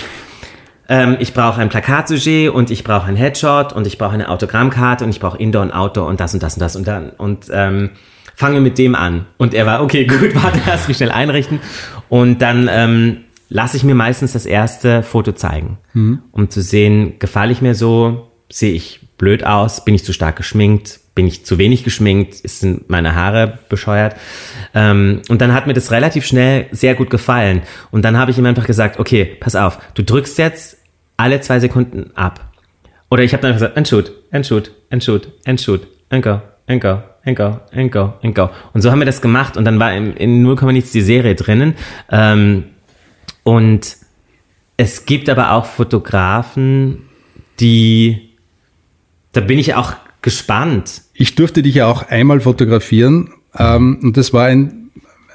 Speaker 1: Ähm, ich brauche ein Plakatsujet und ich brauche ein Headshot und ich brauche eine Autogrammkarte und ich brauche Indoor und Outdoor und das und das und das und dann und ähm, fange mit dem an. Und er war, okay, gut, warte, lass mich schnell einrichten. Und dann ähm, lasse ich mir meistens das erste Foto zeigen, mhm. um zu sehen, gefalle ich mir so, sehe ich blöd aus? Bin ich zu stark geschminkt? Bin ich zu wenig geschminkt? Sind meine Haare bescheuert? Ähm, und dann hat mir das relativ schnell sehr gut gefallen. Und dann habe ich ihm einfach gesagt, okay, pass auf, du drückst jetzt alle zwei Sekunden ab. Oder ich habe dann gesagt, go, and go, and go, and go, and go. Und so haben wir das gemacht und dann war in, in 0, nichts die Serie drinnen. Ähm, und es gibt aber auch Fotografen, die da bin ich auch gespannt.
Speaker 3: Ich durfte dich ja auch einmal fotografieren ähm, und das war ein,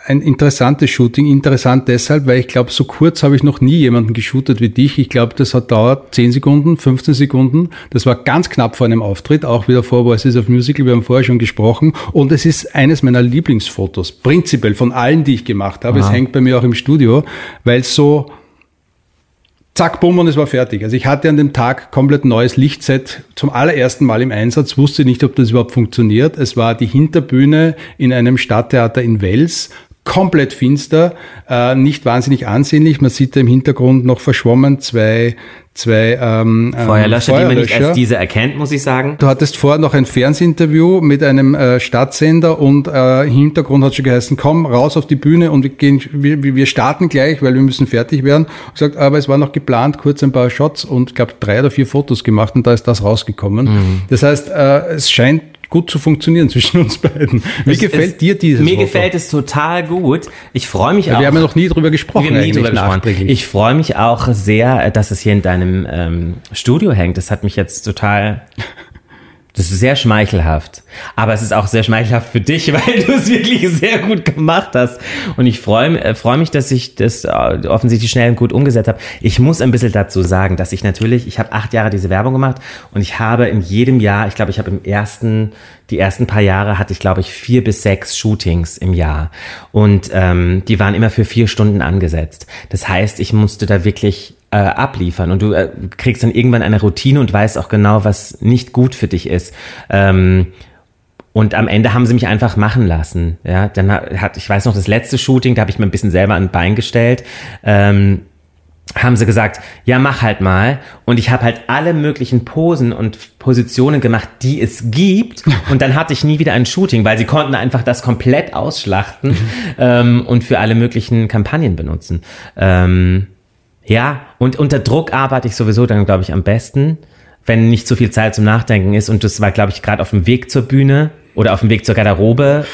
Speaker 3: ein interessantes Shooting. Interessant deshalb, weil ich glaube, so kurz habe ich noch nie jemanden geshootet wie dich. Ich glaube, das hat dauert 10 Sekunden, 15 Sekunden. Das war ganz knapp vor einem Auftritt, auch wieder vor Voices of Musical. Wir haben vorher schon gesprochen. Und es ist eines meiner Lieblingsfotos, prinzipiell von allen, die ich gemacht habe. Aha. Es hängt bei mir auch im Studio, weil es so zack, bumm und es war fertig. Also ich hatte an dem Tag komplett neues Lichtset zum allerersten Mal im Einsatz, wusste nicht, ob das überhaupt funktioniert. Es war die Hinterbühne in einem Stadttheater in Wels, komplett finster, äh, nicht wahnsinnig ansehnlich. Man sieht da im Hintergrund noch verschwommen zwei zwei ähm,
Speaker 1: ähm, Feuerlöscher, Feuerlöscher, die man nicht als diese erkennt, muss ich sagen.
Speaker 3: Du hattest vorher noch ein Fernsehinterview mit einem äh, Stadtsender und äh, im Hintergrund hat schon geheißen, komm raus auf die Bühne und wir, gehen, wir, wir starten gleich, weil wir müssen fertig werden. Und gesagt, aber es war noch geplant, kurz ein paar Shots und ich glaube drei oder vier Fotos gemacht und da ist das rausgekommen. Mhm. Das heißt, äh, es scheint gut zu funktionieren zwischen uns beiden. Wie es, gefällt es, dir dieses
Speaker 1: Mir Foto? gefällt es total gut. Ich freue mich
Speaker 3: ja,
Speaker 1: auch.
Speaker 3: Wir haben ja noch nie drüber gesprochen.
Speaker 1: Wir haben nie drüber gesprochen. Ich freue mich auch sehr, dass es hier in deinem ähm, Studio hängt. Das hat mich jetzt total das ist sehr schmeichelhaft. Aber es ist auch sehr schmeichelhaft für dich, weil du es wirklich sehr gut gemacht hast. Und ich freue äh, freu mich, dass ich das äh, offensichtlich schnell und gut umgesetzt habe. Ich muss ein bisschen dazu sagen, dass ich natürlich, ich habe acht Jahre diese Werbung gemacht und ich habe in jedem Jahr, ich glaube, ich habe im ersten, die ersten paar Jahre hatte ich, glaube ich, vier bis sechs Shootings im Jahr. Und ähm, die waren immer für vier Stunden angesetzt. Das heißt, ich musste da wirklich äh, abliefern und du äh, kriegst dann irgendwann eine Routine und weißt auch genau, was nicht gut für dich ist. Ähm, und am Ende haben sie mich einfach machen lassen. Ja, dann hat, ich weiß noch, das letzte Shooting, da habe ich mir ein bisschen selber ein Bein gestellt. Ähm, haben sie gesagt, ja, mach halt mal. Und ich habe halt alle möglichen Posen und Positionen gemacht, die es gibt. Und dann hatte ich nie wieder ein Shooting, weil sie konnten einfach das komplett ausschlachten ähm, und für alle möglichen Kampagnen benutzen. Ähm, ja, und unter Druck arbeite ich sowieso dann, glaube ich, am besten, wenn nicht so viel Zeit zum Nachdenken ist. Und das war, glaube ich, gerade auf dem Weg zur Bühne oder auf dem Weg zur Garderobe.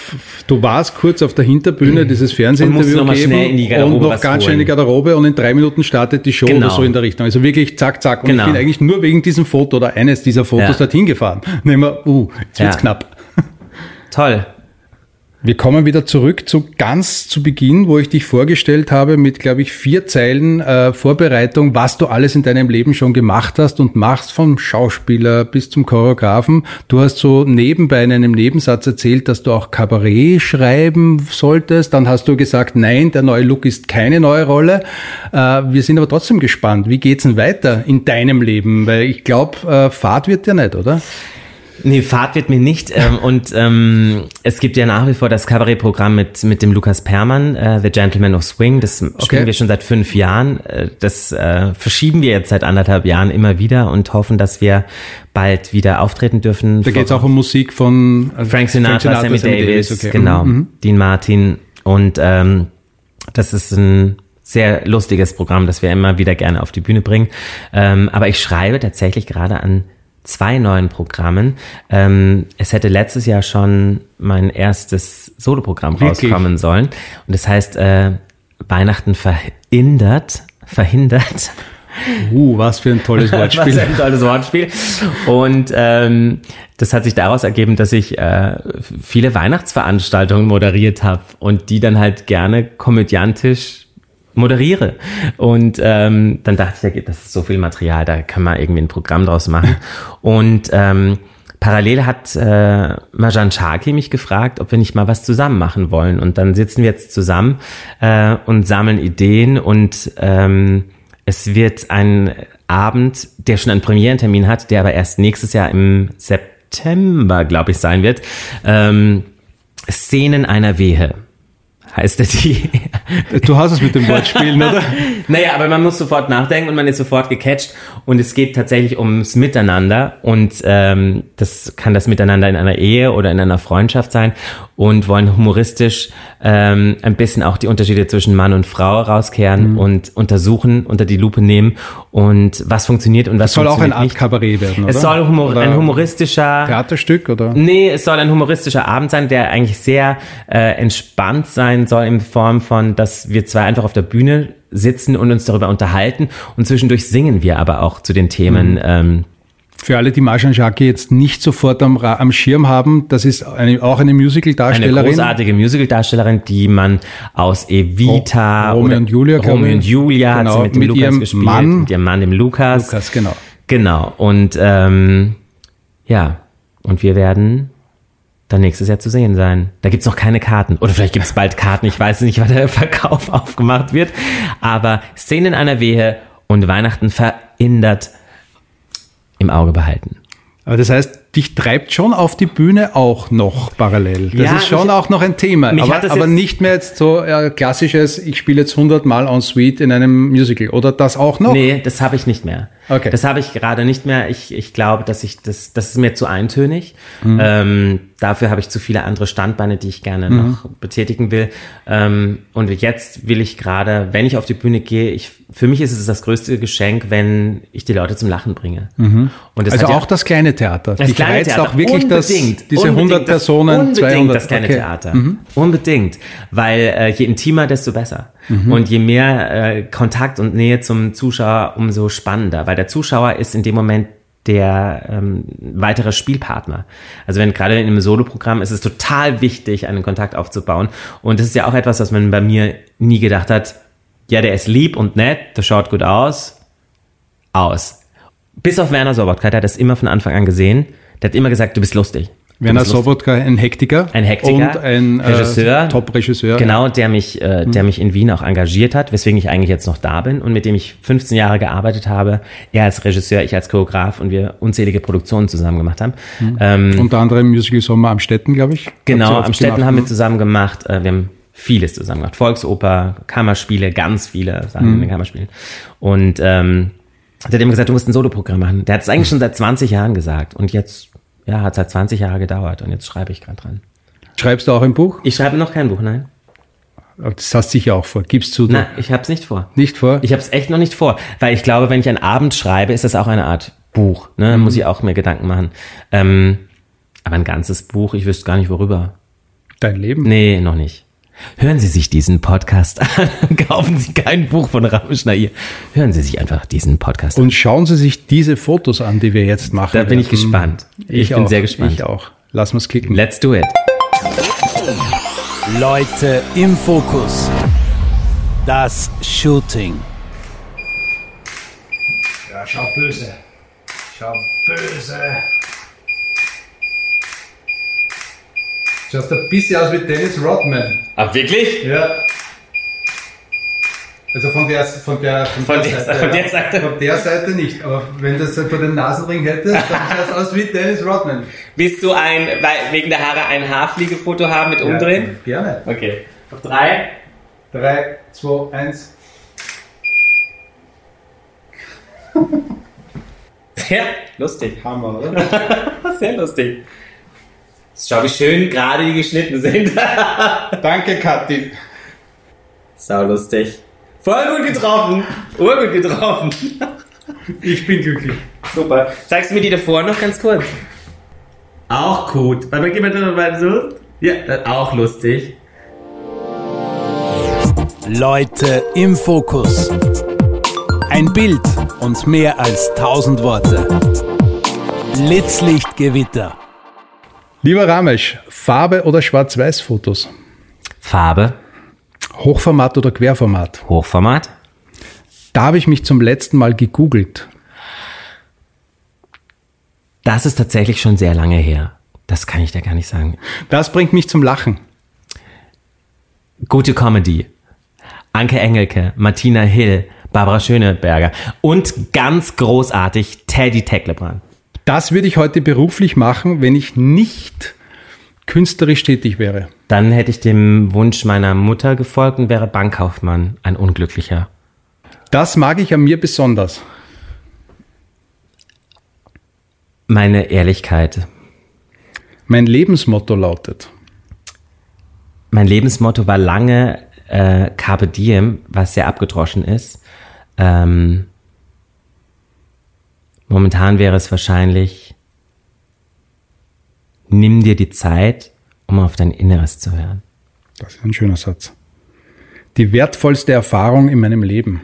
Speaker 3: Du warst kurz auf der Hinterbühne dieses Fernsehinterview
Speaker 1: und, schnell in die Garderobe
Speaker 3: und noch ganz schnell in die Garderobe und in drei Minuten startet die Show genau. oder so in der Richtung. Also wirklich zack, zack. Und genau. ich bin eigentlich nur wegen diesem Foto oder eines dieser Fotos ja. dorthin gefahren. Nehmen wir, uh, jetzt wird's ja. knapp.
Speaker 1: Toll.
Speaker 3: Wir kommen wieder zurück zu ganz zu Beginn, wo ich dich vorgestellt habe mit, glaube ich, vier Zeilen äh, Vorbereitung, was du alles in deinem Leben schon gemacht hast und machst, vom Schauspieler bis zum Choreografen. Du hast so nebenbei in einem Nebensatz erzählt, dass du auch Kabarett schreiben solltest. Dann hast du gesagt, nein, der neue Look ist keine neue Rolle. Äh, wir sind aber trotzdem gespannt. Wie geht's denn weiter in deinem Leben? Weil ich glaube, äh, Fahrt wird dir nicht, oder?
Speaker 1: Nee, Fahrt wird mir nicht. Ähm, und ähm, es gibt ja nach wie vor das Kabarettprogramm mit, mit dem Lukas Permann, äh, The Gentleman of Swing. Das okay. spielen wir schon seit fünf Jahren. Äh, das äh, verschieben wir jetzt seit anderthalb Jahren immer wieder und hoffen, dass wir bald wieder auftreten dürfen.
Speaker 3: Da geht es auch um Musik von
Speaker 1: äh, Frank Sinatra, Frank Sinatra Sammy, Sammy Davis, Davis okay. genau, mhm. Dean Martin. Und ähm, das ist ein sehr lustiges Programm, das wir immer wieder gerne auf die Bühne bringen. Ähm, aber ich schreibe tatsächlich gerade an zwei neuen Programmen. Ähm, es hätte letztes Jahr schon mein erstes Soloprogramm rauskommen sollen. Und das heißt, äh, Weihnachten verhindert, verhindert.
Speaker 3: Uh, was für ein tolles Wortspiel. was
Speaker 1: ein tolles Wortspiel. Und ähm, das hat sich daraus ergeben, dass ich äh, viele Weihnachtsveranstaltungen moderiert habe und die dann halt gerne komödiantisch moderiere. Und ähm, dann dachte ich, das ist so viel Material, da kann man irgendwie ein Programm draus machen. Und ähm, parallel hat äh, Majan Chaki mich gefragt, ob wir nicht mal was zusammen machen wollen. Und dann sitzen wir jetzt zusammen äh, und sammeln Ideen und ähm, es wird ein Abend, der schon einen Premierentermin hat, der aber erst nächstes Jahr im September, glaube ich, sein wird. Ähm, Szenen einer Wehe heißt der die.
Speaker 3: Du hast es mit dem Wortspielen, oder?
Speaker 1: naja, aber man muss sofort nachdenken und man ist sofort gecatcht und es geht tatsächlich ums Miteinander und ähm, das kann das Miteinander in einer Ehe oder in einer Freundschaft sein und wollen humoristisch ähm, ein bisschen auch die Unterschiede zwischen Mann und Frau rauskehren mhm. und untersuchen, unter die Lupe nehmen und was funktioniert und was
Speaker 3: es soll
Speaker 1: funktioniert
Speaker 3: auch ein Art Kabarett werden, oder?
Speaker 1: Es soll humor oder ein humoristischer
Speaker 3: Theaterstück oder?
Speaker 1: Nee, es soll ein humoristischer Abend sein, der eigentlich sehr äh, entspannt sein soll in Form von, dass wir zwei einfach auf der Bühne sitzen und uns darüber unterhalten und zwischendurch singen wir aber auch zu den Themen. Mhm. Ähm,
Speaker 3: für alle, die Marjan Jacke jetzt nicht sofort am, am Schirm haben, das ist eine, auch eine Musical-Darstellerin.
Speaker 1: Eine großartige Musical-Darstellerin, die man aus Evita
Speaker 3: Romeo und Julia,
Speaker 1: Romeo und Julia genau, hat sie mit dem mit Lukas gespielt,
Speaker 3: Mann,
Speaker 1: mit ihrem Mann, dem Lukas.
Speaker 3: Lukas, genau.
Speaker 1: Genau. Und ähm, ja, und wir werden dann nächstes Jahr zu sehen sein. Da gibt's noch keine Karten. Oder vielleicht gibt's bald Karten. Ich weiß nicht, wann der Verkauf aufgemacht wird. Aber Szenen einer Wehe und Weihnachten verändert im Auge behalten.
Speaker 3: Aber das heißt, dich treibt schon auf die Bühne auch noch parallel. Das
Speaker 1: Ja,
Speaker 3: ist schon
Speaker 1: mich-
Speaker 3: auch noch ein Thema. Aber, aber nicht mehr jetzt so äh, klassisches, ich spiele jetzt 100 Mal en suite in einem Musical. Oder das auch noch?
Speaker 1: Nee, das habe ich nicht mehr.
Speaker 3: Okay.
Speaker 1: Das habe ich gerade nicht mehr. Ich, ich glaube, dass ich das, das ist mir zu eintönig.
Speaker 3: Mhm.
Speaker 1: Ähm, dafür habe ich zu viele andere Standbeine, die ich gerne
Speaker 3: Mhm.
Speaker 1: noch betätigen will. Ähm, und jetzt will ich gerade, wenn ich auf die Bühne gehe, ich, für mich ist es das größte Geschenk, wenn ich die Leute zum Lachen bringe. Und das
Speaker 3: Also
Speaker 1: ja-
Speaker 3: auch das kleine Theater.
Speaker 1: das kleine Theater.
Speaker 3: auch wirklich das,
Speaker 1: unbedingt,
Speaker 3: diese
Speaker 1: unbedingt
Speaker 3: 100
Speaker 1: das-
Speaker 3: Personen,
Speaker 1: unbedingt
Speaker 3: 200.
Speaker 1: das kleine
Speaker 3: okay. Mhm.
Speaker 1: Theater. Unbedingt. Weil äh, je intimer, desto besser.
Speaker 3: Mhm.
Speaker 1: Und je mehr äh, Kontakt und Nähe zum Zuschauer, umso spannender. Weil der Zuschauer ist in dem Moment der ähm, weitere Spielpartner. Also wenn gerade in einem Soloprogramm ist es total wichtig, einen Kontakt aufzubauen. Und das ist ja auch etwas, was man bei mir nie gedacht hat. Ja, der ist lieb und nett, der schaut gut aus. Aus. Bis auf Werner Sobotka, der hat das immer von Anfang an gesehen. Der hat immer gesagt, du bist lustig.
Speaker 3: Werner. Sobotka, ein Hektiker.
Speaker 1: Ein Hektiker,
Speaker 3: Und ein
Speaker 1: Regisseur.
Speaker 3: Äh, Top-Regisseur.
Speaker 1: Genau, der mich, äh, der mich in Wien auch engagiert hat, weswegen ich eigentlich jetzt noch da bin und mit dem ich 15 Jahre gearbeitet habe. Er als Regisseur, ich als Choreograf und wir unzählige Produktionen zusammen gemacht haben. Ähm,
Speaker 3: Unter anderem Musical Sommer am Städten, glaube ich.
Speaker 1: genau, am Städten haben wir zusammen gemacht. Äh, wir haben vieles zusammen gemacht. Volksoper, Kammerspiele, ganz viele Sachen in den Kammerspielen. Und ähm, hat er dem gesagt, du musst ein Soloprogramm machen. Der hat es eigentlich schon seit 20 Jahren gesagt und jetzt, ja, hat seit 20 Jahre gedauert und jetzt schreibe ich gerade dran.
Speaker 3: Schreibst du auch ein Buch?
Speaker 1: Ich schreibe noch kein Buch, nein.
Speaker 3: Das hast du sicher auch vor. Gibst du
Speaker 1: Nein, ich habe es nicht vor.
Speaker 3: nicht vor?
Speaker 1: Ich habe es echt noch nicht vor, weil ich glaube, wenn ich einen Abend schreibe, ist das auch eine Art Buch. Ne? Muss ich auch mir Gedanken machen. Ähm, aber ein ganzes Buch, ich wüsste gar nicht worüber.
Speaker 3: Dein Leben?
Speaker 1: Nee, noch nicht. Hören Sie sich diesen Podcast an. Kaufen Sie kein Buch von Ramesh Nair. Hören Sie sich einfach diesen Podcast an.
Speaker 3: Und schauen Sie sich diese Fotos an, die wir jetzt machen.
Speaker 1: Da bin ich gespannt. Ich, bin
Speaker 3: auch,
Speaker 1: sehr gespannt.
Speaker 3: Ich auch. Lass uns klicken.
Speaker 1: Let's do it.
Speaker 2: Leute im Fokus. Das Shooting.
Speaker 3: Ja, schau böse. Schau böse. Schaust ein bisschen aus wie Dennis Rodman.
Speaker 1: Ah, wirklich?
Speaker 3: Ja. Also von der, von der,
Speaker 1: Von der- von der
Speaker 3: ja.
Speaker 1: Seite.
Speaker 3: Von der Seite nicht, aber wenn du so den Nasenring hättest, dann schaust du aus wie Dennis Rodman.
Speaker 1: Willst du ein, wegen der Haare ein Haarfliegefoto haben mit umdrehen?
Speaker 3: Ja, gerne.
Speaker 1: Okay. Auf drei.
Speaker 3: 3, 2, 1.
Speaker 1: Sehr lustig.
Speaker 3: Hammer, oder?
Speaker 1: Sehr lustig. Schau, wie schön gerade die geschnitten sind.
Speaker 3: Danke, Kathi.
Speaker 1: Sau lustig. Voll gut getroffen. Urgut getroffen.
Speaker 3: Ich bin glücklich.
Speaker 1: Super. Zeigst du mir die davor noch ganz kurz? Auch gut. Warte mal, gib mir das mal so. Ja, das auch lustig.
Speaker 2: Leute im Fokus. Ein Bild und mehr als tausend Worte. Blitzlichtgewitter.
Speaker 3: Lieber Ramesh, Farbe oder Schwarz-Weiß-Fotos?
Speaker 1: Farbe,
Speaker 3: Hochformat oder Querformat?
Speaker 1: Hochformat.
Speaker 3: Da habe ich mich zum letzten Mal gegoogelt.
Speaker 1: Das ist tatsächlich schon sehr lange her. Das kann ich dir gar nicht sagen.
Speaker 3: Das bringt mich zum Lachen.
Speaker 1: Gute Comedy. Anke Engelke, Martina Hill, Barbara Schöneberger und ganz großartig Teddy Tecklebrand.
Speaker 3: Das würde ich heute beruflich machen, wenn ich nicht künstlerisch tätig wäre.
Speaker 1: Dann hätte ich dem Wunsch meiner Mutter gefolgt und wäre Bankkaufmann, ein Unglücklicher.
Speaker 3: Das mag ich an mir besonders.
Speaker 1: Meine Ehrlichkeit.
Speaker 3: Mein Lebensmotto lautet,
Speaker 1: Mein Lebensmotto war lange äh, Carpe Diem, was sehr abgedroschen ist. Ähm, momentan wäre es wahrscheinlich, nimm dir die Zeit, um auf dein Inneres zu hören.
Speaker 3: das ist ein schöner Satz, die wertvollste Erfahrung in meinem Leben.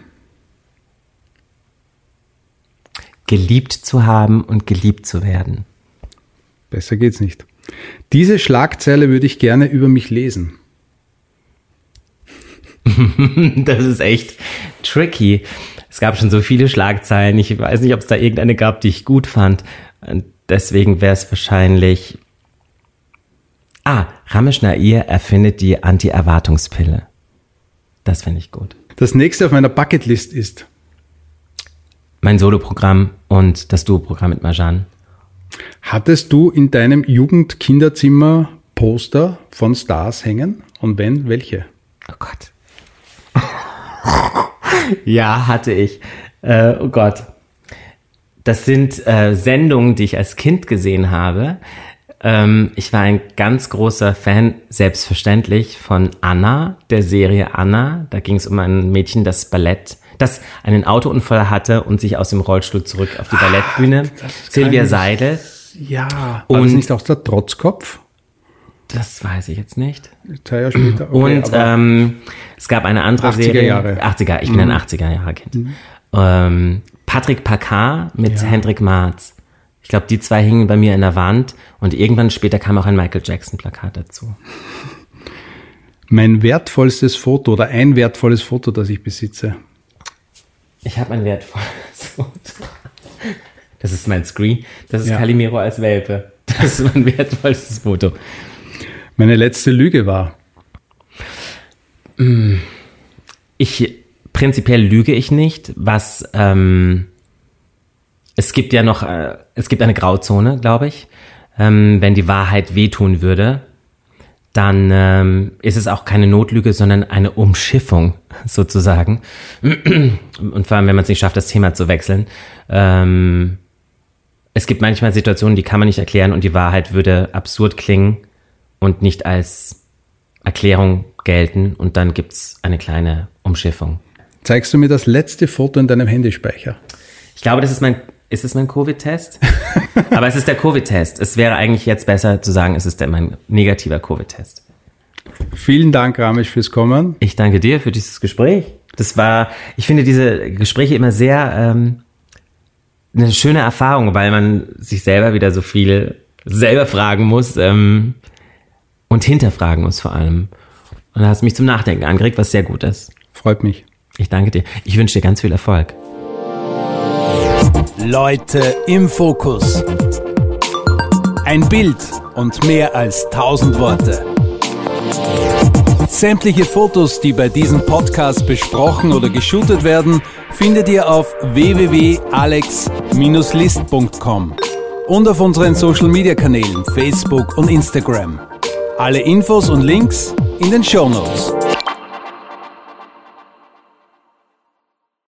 Speaker 1: Geliebt zu haben und geliebt zu werden.
Speaker 3: Besser geht's nicht. Diese Schlagzeile würde ich gerne über mich lesen.
Speaker 1: Das ist echt tricky. Es gab schon so viele Schlagzeilen. Ich weiß nicht, ob es da irgendeine gab, die ich gut fand. Und deswegen wäre es wahrscheinlich. Ah, Ramesh Nair erfindet die Anti-Erwartungspille. Das finde ich gut.
Speaker 3: Das nächste auf meiner Bucketlist ist,
Speaker 1: mein Soloprogramm und das Duo-Programm mit Marjan.
Speaker 3: Hattest du in deinem Jugendkinderzimmer Poster von Stars hängen? Und wenn, welche?
Speaker 1: Oh Gott. Ja, hatte ich. Äh, oh Gott. Das sind äh, Sendungen, die ich als Kind gesehen habe. Ähm, ich war ein ganz großer Fan, selbstverständlich, von Anna, der Serie Anna. Da ging es um ein Mädchen, das Ballett, das einen Autounfall hatte und sich aus dem Rollstuhl zurück auf die Ballettbühne.
Speaker 3: Ah,
Speaker 1: Silvia Seidel.
Speaker 3: Ja. War
Speaker 1: Und-
Speaker 3: das nicht auch der Trotzkopf?
Speaker 1: Das weiß ich jetzt nicht.
Speaker 3: Zwei Jahre später. Okay,
Speaker 1: Und ähm, es gab eine andere
Speaker 3: 80er
Speaker 1: Serie.
Speaker 3: Jahre. Mhm.
Speaker 1: 80er, ich bin ein 80er Jahre Kind. Ähm, Patrick Packard mit
Speaker 3: Ja.
Speaker 1: Hendrik Marz. Ich glaube, die zwei hingen bei mir in der Wand und irgendwann später kam auch ein Michael Jackson Plakat dazu.
Speaker 3: mein wertvollstes Foto oder ein wertvolles Foto, das ich besitze.
Speaker 1: Ich habe ein wertvolles Foto. Das ist mein Screen. Das ist
Speaker 3: Ja.
Speaker 1: Calimero als Welpe. Das ist mein wertvollstes Foto.
Speaker 3: Meine letzte Lüge war.
Speaker 1: Ich prinzipiell lüge ich nicht, was ähm, es gibt ja noch, äh, es gibt eine Grauzone, glaube ich. Ähm, wenn die Wahrheit wehtun würde, dann ähm, ist es auch keine Notlüge, sondern eine Umschiffung sozusagen. Und vor allem, wenn man es nicht schafft, das Thema zu wechseln. Ähm, es gibt manchmal Situationen, die kann man nicht erklären und die Wahrheit würde absurd klingen und nicht als Erklärung gelten und dann gibt's eine kleine Umschiffung.
Speaker 3: Zeigst du mir das letzte Foto in deinem Handyspeicher?
Speaker 1: Ich glaube, das ist mein, ist es mein Covid-Test? Aber es ist der Covid-Test. Es wäre eigentlich jetzt besser zu sagen, es ist der, mein negativer Covid-Test.
Speaker 3: Vielen Dank, Ramesh, fürs Kommen.
Speaker 1: Ich danke dir für dieses Gespräch. Das war, ich finde diese Gespräche immer sehr ähm, eine schöne Erfahrung, weil man sich selber wieder so viel selber fragen muss ähm, und hinterfragen muss vor allem. Und da hast du mich zum Nachdenken angeregt, was sehr gut ist.
Speaker 3: Freut mich.
Speaker 1: Ich danke dir. Ich wünsche dir ganz viel Erfolg.
Speaker 2: Leute im Fokus. Ein Bild und mehr als tausend Worte. Sämtliche Fotos, die bei diesem Podcast besprochen oder geshootet werden, findet ihr auf www.alex-list.com und auf unseren Social Media Kanälen Facebook und Instagram. Alle Infos und Links in den Show Notes.